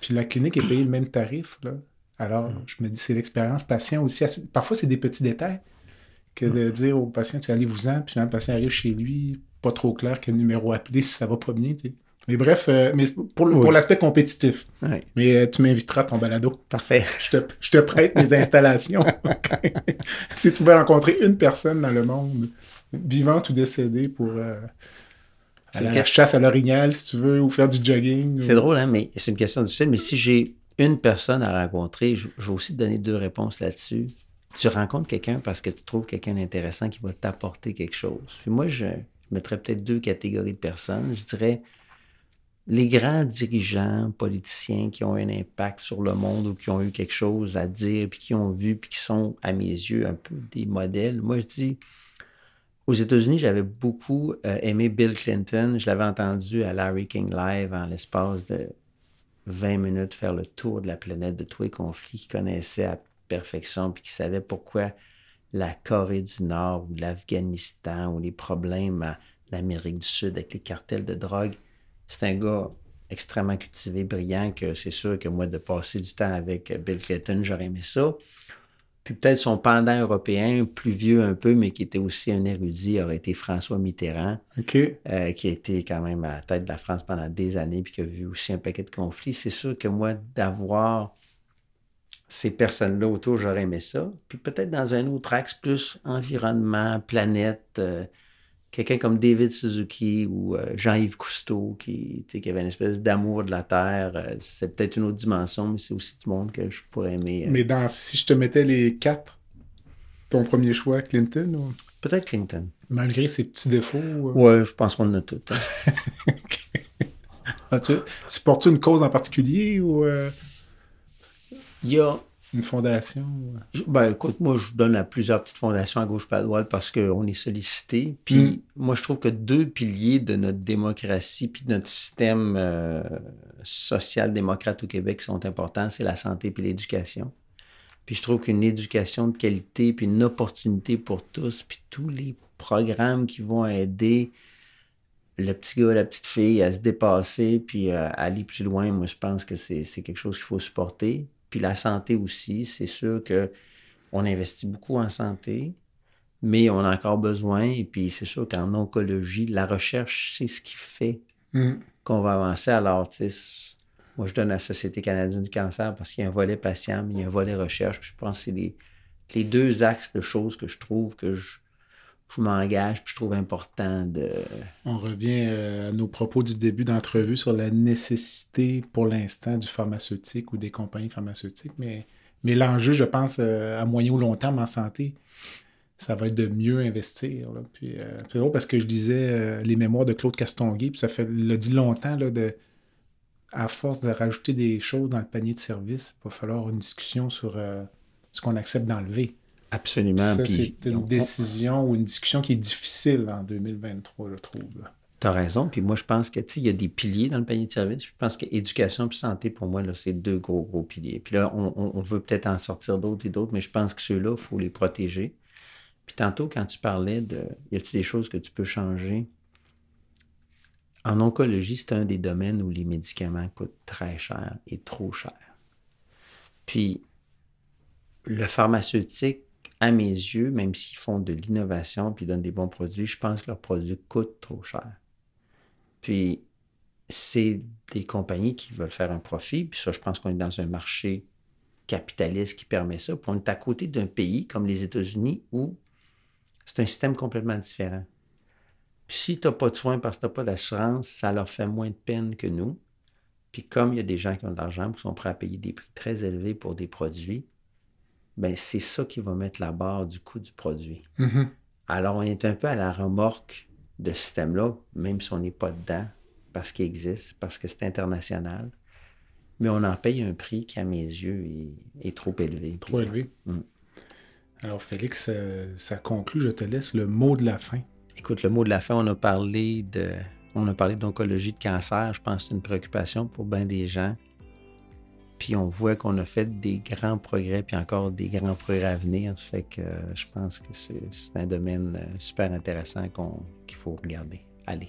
Puis la clinique est payée le même tarif. Là. Alors, je me dis, c'est l'expérience patient aussi. Parfois, c'est des petits détails que de dire au patient, allez-vous-en, puis le patient arrive chez lui, pas trop clair quel numéro appeler si ça va pas bien. Mais bref, euh, mais pour, le- Oui. pour l'aspect compétitif. Oui, Mais euh, tu m'inviteras à ton balado. parfait. Je te, je te prête mes installations. si tu pouvais rencontrer une personne dans le monde, vivante ou décédée, pour euh, aller à que- la chasse à l'orignal, si tu veux, ou faire du jogging. C'est ou- drôle, hein, mais c'est une question difficile. Mais si j'ai une personne à rencontrer, je, je vais aussi te donner deux réponses là-dessus. Tu rencontres quelqu'un parce que tu trouves quelqu'un d'intéressant qui va t'apporter quelque chose. Puis moi, je, mettrais peut-être deux catégories de personnes. Je dirais les grands dirigeants, politiciens qui ont un impact sur le monde ou qui ont eu quelque chose à dire, puis qui ont vu, puis qui sont, à mes yeux, un peu des modèles. Moi, je dis, aux États-Unis, j'avais beaucoup euh, aimé Bill Clinton. Je l'avais entendu à Larry King Live en l'espace de 20 minutes faire le tour de la planète de tous les conflits qu'il connaissait à perfection, puis qu'il savait pourquoi la Corée du Nord ou l'Afghanistan ou les problèmes à l'Amérique du Sud avec les cartels de drogue. C'est un gars extrêmement cultivé, brillant, que c'est sûr que moi, de passer du temps avec Bill Clinton, j'aurais aimé ça. Puis peut-être son pendant européen, plus vieux un peu, mais qui était aussi un érudit, aurait été François Mitterrand, euh, qui a été quand même à la tête de la France pendant des années, puis qui a vu aussi un paquet de conflits. C'est sûr que moi, d'avoir ces personnes-là autour, j'aurais aimé ça. Puis peut-être dans un autre axe, plus environnement, planète, euh, quelqu'un comme David Suzuki ou euh, Jean-Yves Cousteau, qui, tu qui avait une espèce d'amour de la Terre. euh, c'est peut-être une autre dimension, mais c'est aussi du monde que je pourrais aimer. Mais dans, si je te mettais les quatre, ton premier choix, Clinton, ou- Peut-être Clinton. malgré ses petits défauts, Ouais, je pense qu'on en a tout. hein. as-tu supportes-tu une cause en particulier ou Il y a une fondation? Ben, écoute, moi, je donne à plusieurs petites fondations à gauche pas à droite parce qu'on est sollicité. Puis, Mm. moi, je trouve que deux piliers de notre démocratie puis de notre système euh, social-démocrate au Québec sont importants, c'est la santé puis l'éducation. Puis, je trouve qu'une éducation de qualité puis une opportunité pour tous, puis tous les programmes qui vont aider le petit gars, la petite fille à se dépasser puis à aller plus loin, moi, je pense que c'est quelque chose qu'il faut supporter. Puis la santé aussi, c'est sûr que on investit beaucoup en santé, mais on a encore besoin. Et puis c'est sûr qu'en oncologie, la recherche, c'est ce qui fait Hmm. qu'on va avancer. Alors, tu sais, moi, je donne à la Société canadienne du cancer parce qu'il y a un volet patient, mais il y a un volet recherche. Puis je pense que c'est les, les deux axes de choses que je trouve que je, je m'engage, puis je trouve important de... On revient euh, à nos propos du début d'entrevue sur la nécessité pour l'instant du pharmaceutique ou des compagnies pharmaceutiques, mais, mais l'enjeu, je pense, euh, à moyen ou long terme en santé, ça va être de mieux investir. Puis, euh, c'est drôle parce que je lisais les mémoires de Claude Castonguay, puis ça fait dit longtemps, là, de, à force de rajouter des choses dans le panier de services, il va falloir une discussion sur ce qu'on accepte d'enlever. Absolument. Ça, c'est une décision ou une discussion qui est difficile en 2023, je trouve. Tu as raison. Puis moi, je pense que, il y a des piliers dans le panier de service. Je pense que éducation et santé, pour moi, c'est deux gros, gros piliers. Puis là, on, on- on veut peut-être en sortir d'autres et d'autres, mais je pense que ceux-là, il faut les protéger. Puis tantôt, quand tu parlais de, y a-t-il des choses que tu peux changer? En oncologie, c'est un des domaines où les médicaments coûtent très cher et trop cher. Puis, le pharmaceutique, à mes yeux, même s'ils font de l'innovation puis donnent des bons produits, je pense que leurs produits coûtent trop cher. Puis, c'est des compagnies qui veulent faire un profit. Puis ça, je pense qu'on est dans un marché capitaliste qui permet ça. Puis on est à côté d'un pays comme les États-Unis où c'est un système complètement différent. Puis si tu n'as pas de soins parce que tu n'as pas d'assurance, ça leur fait moins de peine que nous. Puis comme il y a des gens qui ont de l'argent qui sont prêts à payer des prix très élevés pour des produits, ben c'est ça qui va mettre la barre du coût du produit. Mhm. Alors, on est un peu à la remorque de ce système-là, même si on n'est pas dedans, parce qu'il existe, parce que c'est international. mais on en paye un prix qui, à mes yeux, est, trop élevé. Trop Puis, élevé. Mm. Alors, Félix, euh, ça conclut. Je te laisse le mot de la fin. Écoute, le mot de la fin, on a parlé de, on a parlé d'oncologie de cancer. Je pense que c'est une préoccupation pour bien des gens. Puis on voit qu'on a fait des grands progrès, puis encore des grands progrès à venir. Ça fait que euh, je pense que c'est un domaine euh, super intéressant qu'on- qu'il faut regarder. Allez.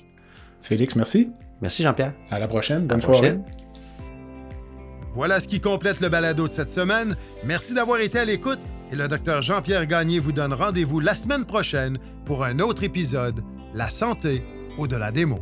Félix, merci. Merci Jean-Pierre. À la prochaine. À Bonne la soirée. prochaine. Voilà ce qui complète le balado de cette semaine. Merci d'avoir été à l'écoute et le docteur Jean-Pierre Gagné vous donne rendez-vous la semaine prochaine pour un autre épisode La santé au-delà des mots.